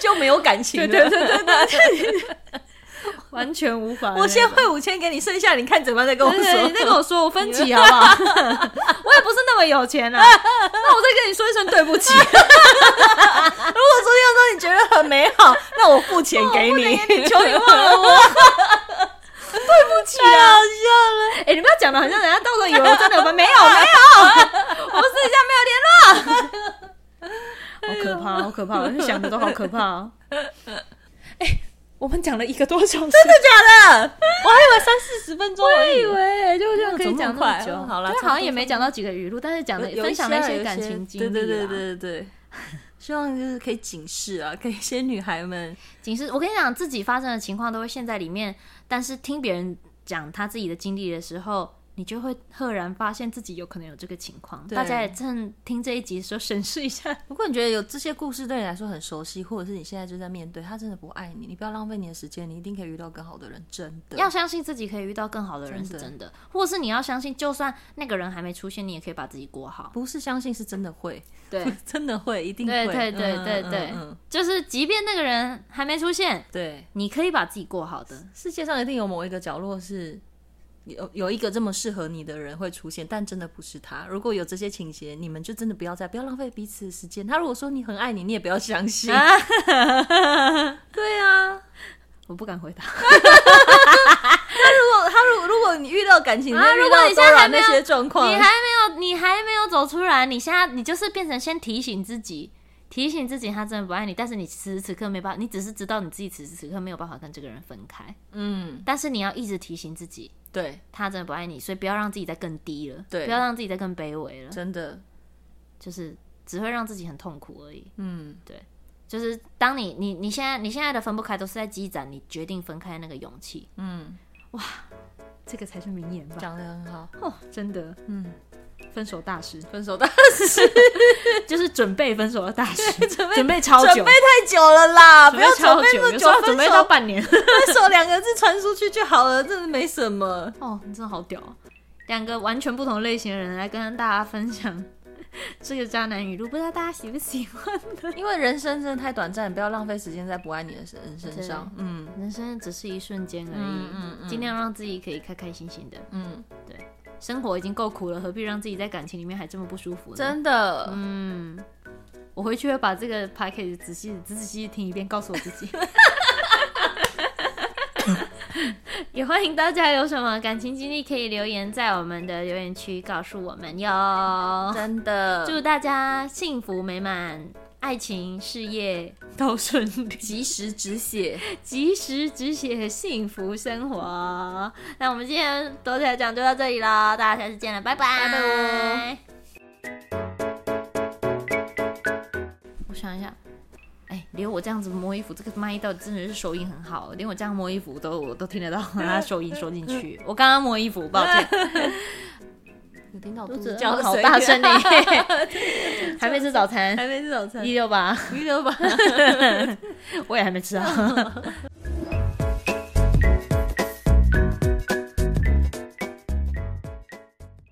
就没有感情了。对对对对对。”完全无法。我先汇五千给你，剩下你看怎么样再跟我说。你再跟我说，我分期好不好？我也不是那么有钱啊。那我再跟你说一声对不起。如果昨天要说你觉得很美好，那我付钱给你，你求你忘了我。对不起啊，笑了。哎、欸，你不要讲的好像人家到时候以为我真的有没有没有，我们私底下没有联络。好可怕，好可怕，我想的都好可怕。哎、欸。我们讲了一个多小时，真的假的？我还以为三四十分钟，我以为就这样可以讲那么久。好了，好像也没讲到几个语录，但是讲的分享了一些感情经历。对对对对对，希望就是可以警示啊，给一些女孩们警示。我跟你讲，自己发生的情况都会陷在里面，但是听别人讲他自己的经历的时候。你就会赫然发现自己有可能有这个情况。大家也趁听这一集的时候审视一下。如果你觉得有这些故事对你来说很熟悉，或者是你现在就在面对，他真的不爱你，你不要浪费你的时间，你一定可以遇到更好的人。真的要相信自己可以遇到更好的人是真的，或是你要相信，就算那个人还没出现，你也可以把自己过好。不是相信，是真的会，对，真的会，一定会。对对对对对，嗯嗯嗯、就是即便那个人还没出现，对，你可以把自己过好的。世界上一定有某一个角落是。有有一个这么适合你的人会出现，但真的不是他。如果有这些情节，你们就真的不要再不要浪费彼此的时间。他如果说你很爱你，你也不要相信。啊 对啊，我不敢回答。他如果他如果如果你遇到感情，啊，如果你现在还没有那些状况，你还没有你还没有走出来，你现在你就是变成先提醒自己。提醒自己，他真的不爱你，但是你此时此刻没办法，你只是知道你自己此时此刻没有办法跟这个人分开。嗯，但是你要一直提醒自己，对，他真的不爱你，所以不要让自己再更低了，对，不要让自己再更卑微了，真的，就是只会让自己很痛苦而已。嗯，对，就是当你你你现在你现在的分不开，都是在积攒你决定分开那个勇气。嗯，哇，这个才是名言吧？讲得很好。哦，真的，嗯。分手大师，分手大师。就是准备分手的大师，准备准备超久，准备太久了啦，不要准备那么久，准备到半年，分手两个字传出去就好了，真的没什么。哦，你真的好屌，两个完全不同类型的人来跟大家分享 这个渣男语录，不知道大家喜不喜欢的？因为人生真的太短暂，不要浪费时间在不爱你的人身上。嗯，人生只是一瞬间而已，嗯嗯，尽量让自己可以开开心心的。嗯，对。生活已经够苦了，何必让自己在感情里面还这么不舒服呢？真的，嗯，我回去会把这个 podcast 仔细、仔仔细细听一遍，告诉我自己。也欢迎大家有什么感情经历可以留言在我们的留言区告诉我们哟。真的，祝大家幸福美满。爱情事业都顺利，及时止血，及时止血，幸福生活。那我们今天多彩讲就到这里了，大家下次见了，拜拜，拜拜。我想一下，哎、欸，连我这样子摸衣服，这个麦到底真的是收音很好，连我这样摸衣服都我都听得到，它收音收进去。我刚刚摸衣服，抱歉。有听到肚子叫的好大声呢，还没吃早餐，还没吃早餐，一六八，一六八，我也还没吃啊。